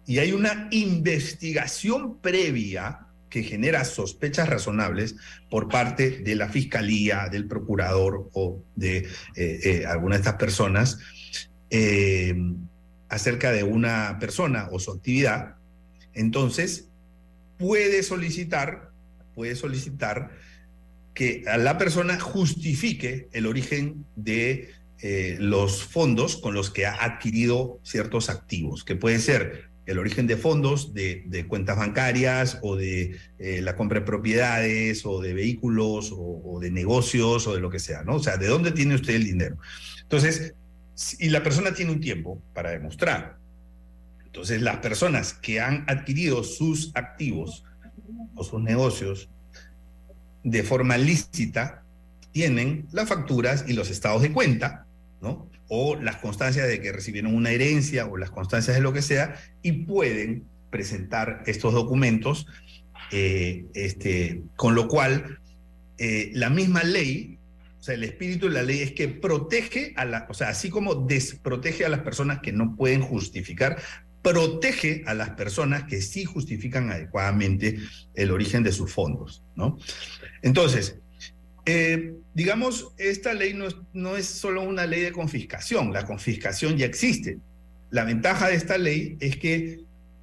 y hay una investigación previa que genera sospechas razonables por parte de la fiscalía, del procurador o de eh, eh, alguna de estas personas eh, acerca de una persona o su actividad, entonces puede solicitar, puede solicitar que a la persona justifique el origen de eh, los fondos con los que ha adquirido ciertos activos, que puede ser el origen de fondos, de, cuentas bancarias o de eh, la compra de propiedades o de vehículos o, de negocios o de lo que sea, ¿no? O sea, ¿de dónde tiene usted el dinero? Entonces, y la persona tiene un tiempo para demostrar. Entonces, las personas que han adquirido sus activos o sus negocios de forma lícita tienen las facturas y los estados de cuenta, ¿no? O las constancias de que recibieron una herencia o las constancias de lo que sea y pueden presentar estos documentos, eh, este, con lo cual eh, la misma ley, o sea, el espíritu de la ley es que protege a la, o sea, así como desprotege a las personas que no pueden justificar, protege a las personas que sí justifican adecuadamente el origen de sus fondos, ¿no? Entonces, eh, digamos, esta ley no es, no es solo una ley de confiscación, la confiscación ya existe. La ventaja de esta ley es que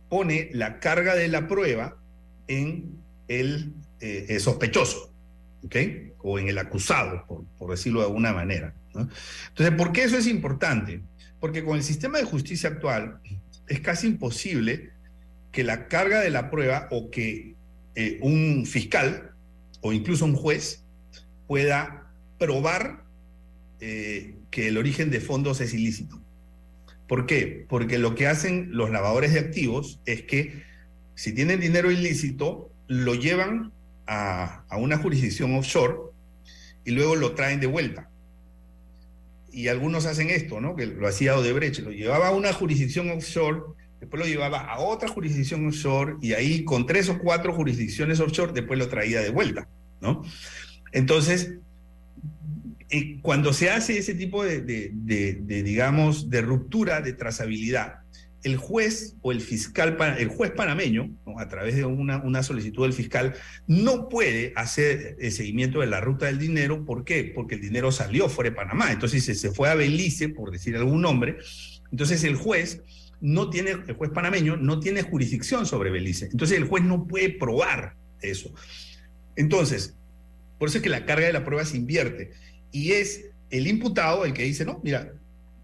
pone la carga de la prueba en el eh, sospechoso, ¿ok? O en el acusado, por, por decirlo de alguna manera. Entonces, ¿por qué eso es importante? Porque con el sistema de justicia actual, es casi imposible que la carga de la prueba o que eh, un fiscal o incluso un juez pueda probar eh, que el origen de fondos es ilícito. ¿Por qué? Porque lo que hacen los lavadores de activos es que si tienen dinero ilícito, lo llevan a, a una jurisdicción offshore y luego lo traen de vuelta y algunos hacen esto, ¿no? Que lo hacía Odebrecht, lo llevaba a una jurisdicción offshore, después lo llevaba a otra jurisdicción offshore y ahí con tres o cuatro jurisdicciones offshore después lo traía de vuelta, ¿no? Entonces, eh, cuando se hace ese tipo de, de, digamos, de ruptura de trazabilidad, el juez o el fiscal, el juez panameño, a través de una, solicitud del fiscal, no puede hacer el seguimiento de la ruta del dinero. ¿Por qué? Porque el dinero salió fuera de Panamá. Entonces se, se fue a Belice, por decir algún nombre. Entonces el juez no tiene, el juez panameño no tiene jurisdicción sobre Belice. Entonces el juez no puede probar eso. Entonces, por eso es que la carga de la prueba se invierte. Y es el imputado el que dice, no, mira,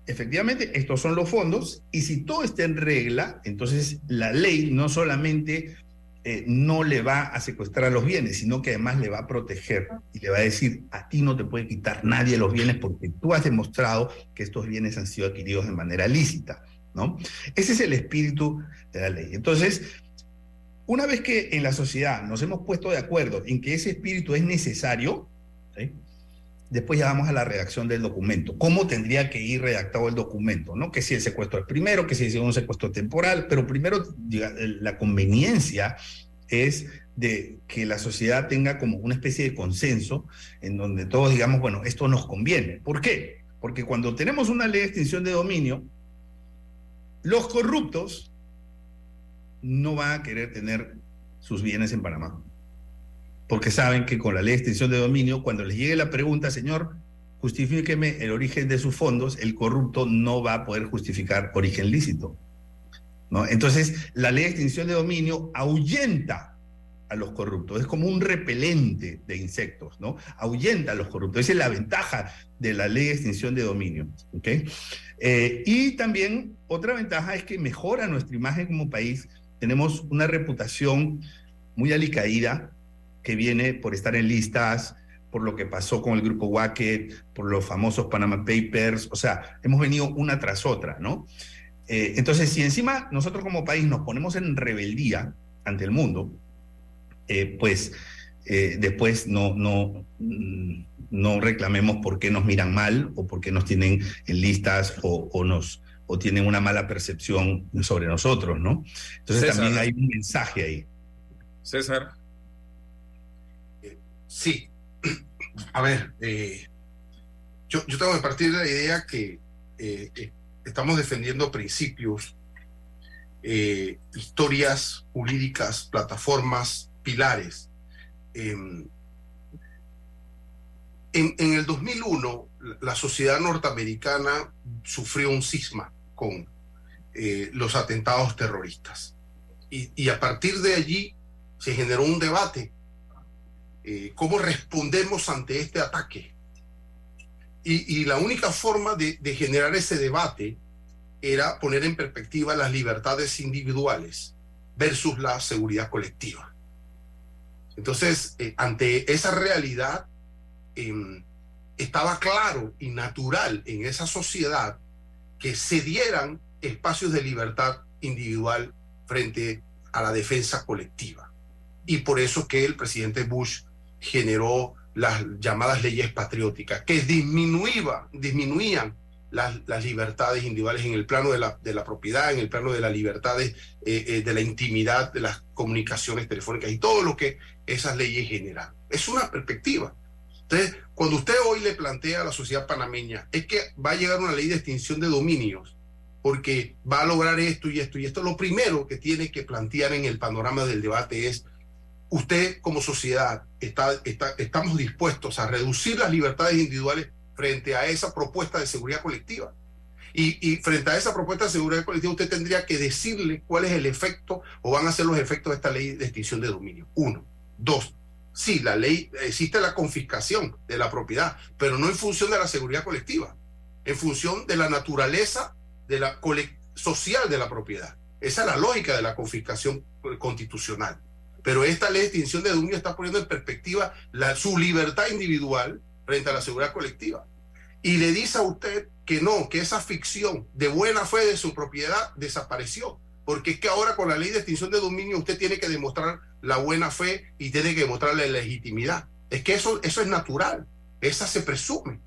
efectivamente, estos son los fondos y si todo está en regla, entonces la ley no solamente eh, no le va a secuestrar los bienes, sino que además le va a proteger y le va a decir, a ti no te puede quitar nadie los bienes porque tú has demostrado que estos bienes han sido adquiridos de manera lícita, ¿no? Ese es el espíritu de la ley. Entonces, una vez que en la sociedad nos hemos puesto de acuerdo en que ese espíritu es necesario, ¿sí? Después ya vamos a la redacción del documento. ¿Cómo tendría que ir redactado el documento? ¿no? Que si el secuestro es primero, que si es un secuestro temporal, pero primero la conveniencia es de que la sociedad tenga como una especie de consenso en donde todos digamos, bueno, esto nos conviene. ¿Por qué? Porque cuando tenemos una ley de extinción de dominio, los corruptos no van a querer tener sus bienes en Panamá. Porque saben que con la ley de extinción de dominio, cuando les llegue la pregunta, señor, justifíqueme el origen de sus fondos, el corrupto no va a poder justificar origen lícito. Entonces, la ley de extinción de dominio ahuyenta a los corruptos, es como un repelente de insectos, ¿no? Ahuyenta a los corruptos. Esa es la ventaja de la ley de extinción de dominio. ¿okay? Eh, y también otra ventaja es que mejora nuestra imagen como país. Tenemos una reputación muy alicaída que viene por estar en listas, por lo que pasó con el grupo Wacket, por los famosos Panama Papers, o sea, hemos venido una tras otra, ¿no? Eh, entonces, si encima nosotros como país nos ponemos en rebeldía ante el mundo, eh, pues eh, después no, no, mm, no reclamemos por qué nos miran mal o por qué nos tienen en listas o, o nos o tienen una mala percepción sobre nosotros, ¿no? Entonces César. también hay un mensaje ahí. César, Sí. A ver, eh, yo, yo tengo que partir de la idea que eh, eh, estamos defendiendo principios, historias jurídicas, plataformas, pilares. Em, en, en el 2001, la sociedad norteamericana sufrió un cisma con los atentados terroristas. Y, y a partir de allí se generó un debate eh, cómo respondemos ante este ataque. Y, y la única forma de, de, generar ese debate era poner en perspectiva las libertades individuales versus la seguridad colectiva. Entonces, eh, ante esa realidad, eh, estaba claro y natural en esa sociedad que se dieran espacios de libertad individual frente a la defensa colectiva. Y por eso que el presidente Bush generó las llamadas leyes patrióticas, que disminuía, disminuían las, las, libertades individuales en el plano de la, de la, propiedad, en el plano de las libertades eh, eh, de la intimidad, de las comunicaciones telefónicas y todo lo que esas leyes generan. Es una perspectiva. Entonces, cuando usted hoy le plantea a la sociedad panameña, es que va a llegar una ley de extinción de dominios, porque va a lograr esto y esto y esto, lo primero que tiene que plantear en el panorama del debate es, usted como sociedad está, estamos dispuestos a reducir las libertades individuales frente a esa propuesta de seguridad colectiva. Y, y, frente a esa propuesta de seguridad colectiva, usted tendría que decirle cuál es el efecto o van a ser los efectos de esta ley de extinción de dominio. Uno. Dos. Sí, la ley, existe la confiscación de la propiedad, pero no en función de la seguridad colectiva, en función de la naturaleza de la social de la propiedad. Esa es la lógica de la confiscación constitucional. Pero esta ley de extinción de dominio está poniendo en perspectiva su libertad individual frente a la seguridad colectiva. Y le dice a usted que no, que esa ficción de buena fe de su propiedad desapareció. Porque es que ahora con la ley de extinción de dominio usted tiene que demostrar la buena fe y tiene que demostrar la legitimidad. Es que eso, eso es natural. Esa se presume.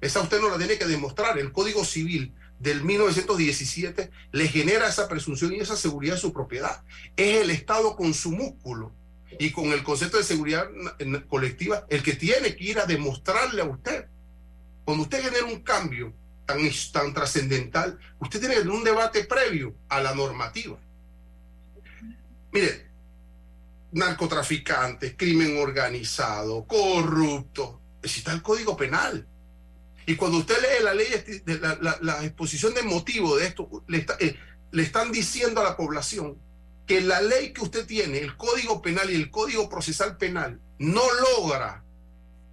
Esa usted no la tiene que demostrar. El Código Civil del 1917 le genera esa presunción y esa seguridad de su propiedad. Es el Estado con su músculo y con el concepto de seguridad colectiva el que tiene que ir a demostrarle a usted. Cuando usted genera un cambio tan, tan trascendental, usted tiene que un debate previo a la normativa. Mire, narcotraficantes, crimen organizado, corrupto, está el Código Penal. Y cuando usted lee la ley, la, exposición de motivo de esto, eh, le están diciendo a la población que la ley que usted tiene, el Código Penal y el Código Procesal Penal, no logra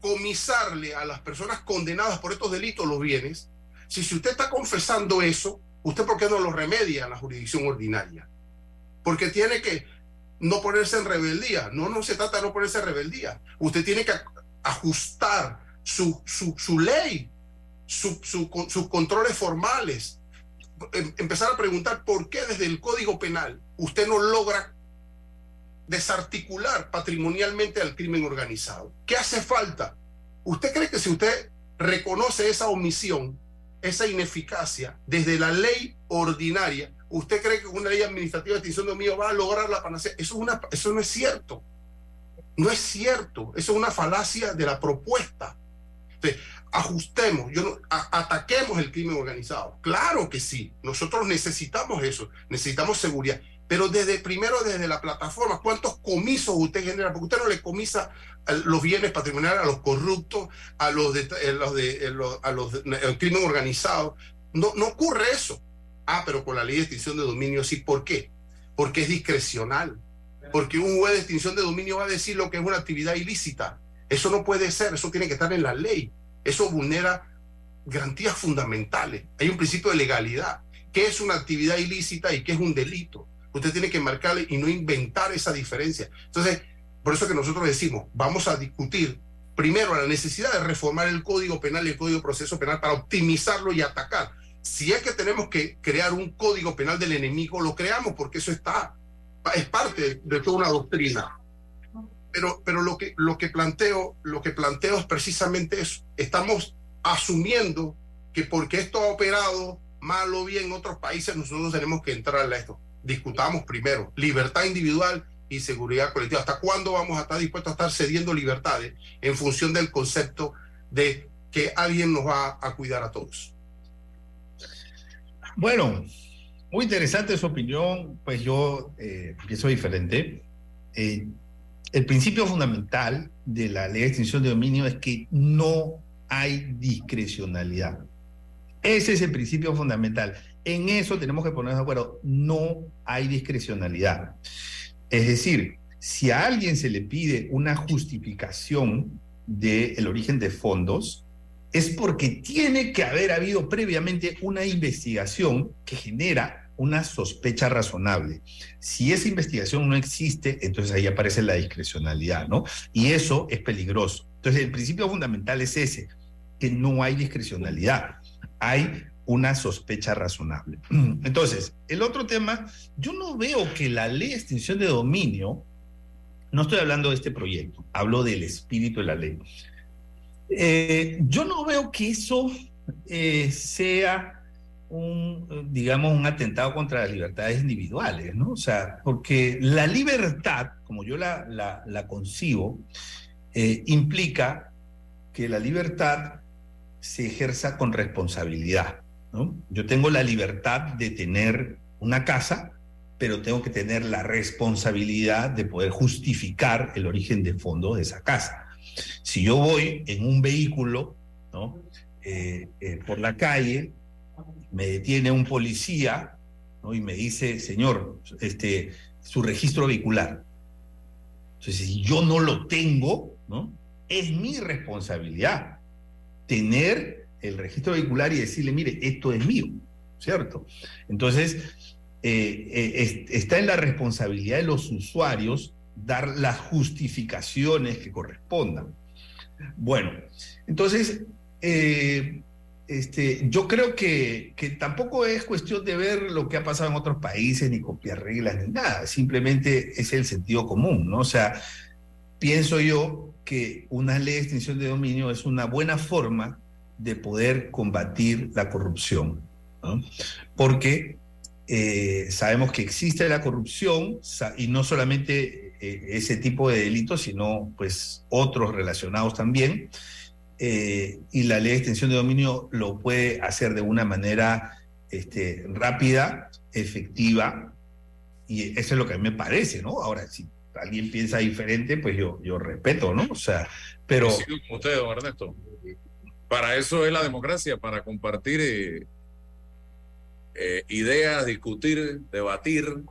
comisarle a las personas condenadas por estos delitos los bienes, si, usted está confesando eso, ¿usted por qué no lo remedia en la jurisdicción ordinaria? Porque tiene que no ponerse en rebeldía. No, no se trata de no ponerse en rebeldía. Usted tiene que ajustar su, su, su ley, sus su, su controles formales, empezar a preguntar por qué desde el Código Penal usted no logra desarticular patrimonialmente al crimen organizado. ¿Qué hace falta? ¿Usted cree que si usted reconoce esa omisión, esa ineficacia desde la ley ordinaria, usted cree que una ley administrativa de extinción de dominio va a lograr la panacea? Eso, es una, eso no es cierto. No es cierto. Eso es una falacia de la propuesta. Ajustemos, yo ataquemos el crimen organizado. Claro que sí, nosotros necesitamos eso, necesitamos seguridad. pero desde primero desde la plataforma, ¿cuántos comisos usted genera? Porque usted no le comisa los bienes patrimoniales a los corruptos, a los de, los de los, a los crimen organizado. No, no ocurre eso. Ah, pero con la ley de extinción de dominio sí. ¿Por qué? Porque es discrecional. Porque un juez de extinción de dominio va a decir lo que es una actividad ilícita. Eso no puede ser, eso tiene que estar en la ley. Eso vulnera garantías fundamentales. Hay un principio de legalidad. ¿Qué es una actividad ilícita y qué es un delito? Usted tiene que marcarle y no inventar esa diferencia. Entonces, por eso que nosotros decimos, vamos a discutir primero la necesidad de reformar el Código Penal y el Código de Proceso Penal para optimizarlo y atacar. Si es que tenemos que crear un Código Penal del enemigo, lo creamos porque eso está, es parte de toda una doctrina. Pero, pero lo, que, lo, que planteo, lo que planteo es precisamente eso. Estamos asumiendo que porque esto ha operado mal o bien en otros países, nosotros tenemos que entrar a esto discutamos primero libertad individual y seguridad colectiva. ¿Hasta cuándo vamos a estar dispuestos a estar cediendo libertades en función del concepto de que alguien nos va a cuidar a todos? Bueno, muy interesante su opinión, pues yo eh, pienso diferente. Eh, el principio fundamental de la ley de extinción de dominio es que no hay discrecionalidad. Ese es el principio fundamental. En eso tenemos que ponernos de acuerdo. No hay discrecionalidad. Es decir, si a alguien se le pide una justificación del origen de fondos, es porque tiene que haber habido previamente una investigación que genera una sospecha razonable. Si esa investigación no existe, entonces ahí aparece la discrecionalidad, ¿no? Y eso es peligroso. Entonces, el principio fundamental es ese, que no hay discrecionalidad. Hay una sospecha razonable. (clears throat) Entonces, el otro tema, yo no veo que la ley de extinción de dominio, no estoy hablando de este proyecto, hablo del espíritu de la ley. Eh, yo no veo que eso eh, sea un, digamos, un atentado contra las libertades individuales, ¿no? O sea, porque la libertad, como yo la, la, concibo, eh, implica que la libertad se ejerza con responsabilidad. Yo tengo la libertad de tener una casa, pero tengo que tener la responsabilidad de poder justificar el origen de fondo de esa casa. Si yo voy en un vehículo eh, eh, por la calle, me detiene un policía y me dice, señor, este, su registro vehicular. Entonces, si yo no lo tengo, ¿no? es mi responsabilidad tener el registro vehicular y decirle, mire, esto es mío, ¿cierto? Entonces, eh, eh, está en la responsabilidad de los usuarios dar las justificaciones que correspondan. Bueno, entonces, eh, este, yo creo que, que, tampoco es cuestión de ver lo que ha pasado en otros países, ni copiar reglas, ni nada, simplemente es el sentido común, ¿no? O sea, pienso yo que una ley de extinción de dominio es una buena forma de poder combatir la corrupción. Porque eh, sabemos que existe la corrupción y no solamente eh, ese tipo de delitos, sino pues otros relacionados también. Eh, y la ley de extensión de dominio lo puede hacer de una manera este, rápida, efectiva, y eso es lo que a mí me parece, ¿no? Ahora, si alguien piensa diferente, pues yo, yo respeto, ¿no? O sea, pero... usted, don Ernesto. Para eso es la democracia, para compartir eh, eh, ideas, discutir, debatir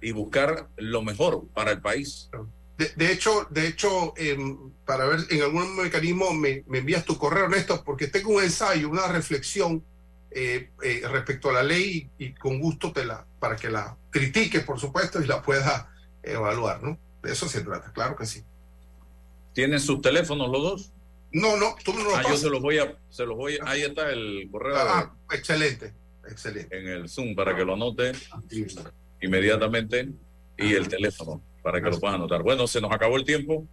y buscar lo mejor para el país. De, hecho, de hecho em, para ver en algún mecanismo me, envías tu correo, Néstor, porque tengo un ensayo, una reflexión eh, respecto a la ley y, con gusto te la, para que la critiques, por supuesto, y la pueda evaluar, ¿no? De eso se trata, claro que sí. ¿Tienen sus teléfonos los dos? No, no, tú no lo ah, yo se los voy a, se los voy ahí está el correo. Ah, excelente, excelente. En el Zoom para que lo anote inmediatamente y el teléfono para que lo puedan anotar. Bueno, se nos acabó el tiempo.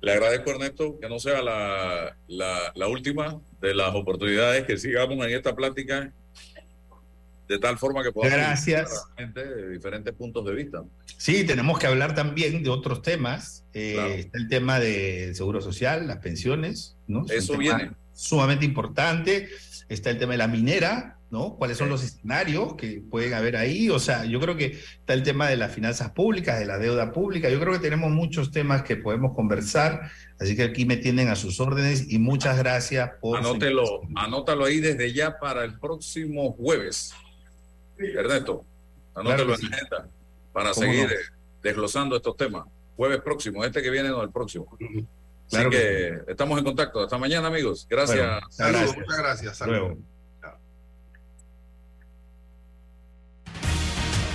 Le agradezco, Ernesto, que no sea la, la, la última de las oportunidades que sigamos en esta plática de tal forma que podamos Gracias. gente de diferentes puntos de vista. Sí, tenemos que hablar también de otros temas. Eh, está el tema del seguro social, las pensiones, ¿no? Eso viene. Sumamente importante. Está el tema de la minera, ¿no? ¿Cuáles son los escenarios que pueden haber ahí? O sea, yo creo que está el tema de las finanzas públicas, de la deuda pública. Yo creo que tenemos muchos temas que podemos conversar, así que aquí me tienen a sus órdenes y muchas gracias por... Anótelo, anótalo ahí desde ya para el próximo jueves. Ernesto, anótelo en la agenda para seguir eh, desglosando estos temas. Jueves próximo, este que viene no el próximo. Así que, estamos en contacto. Hasta mañana, amigos. Gracias. Saludos, muchas gracias. Saludos.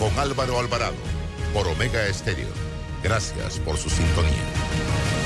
con Álvaro Alvarado por Omega Estéreo. Gracias por su sintonía.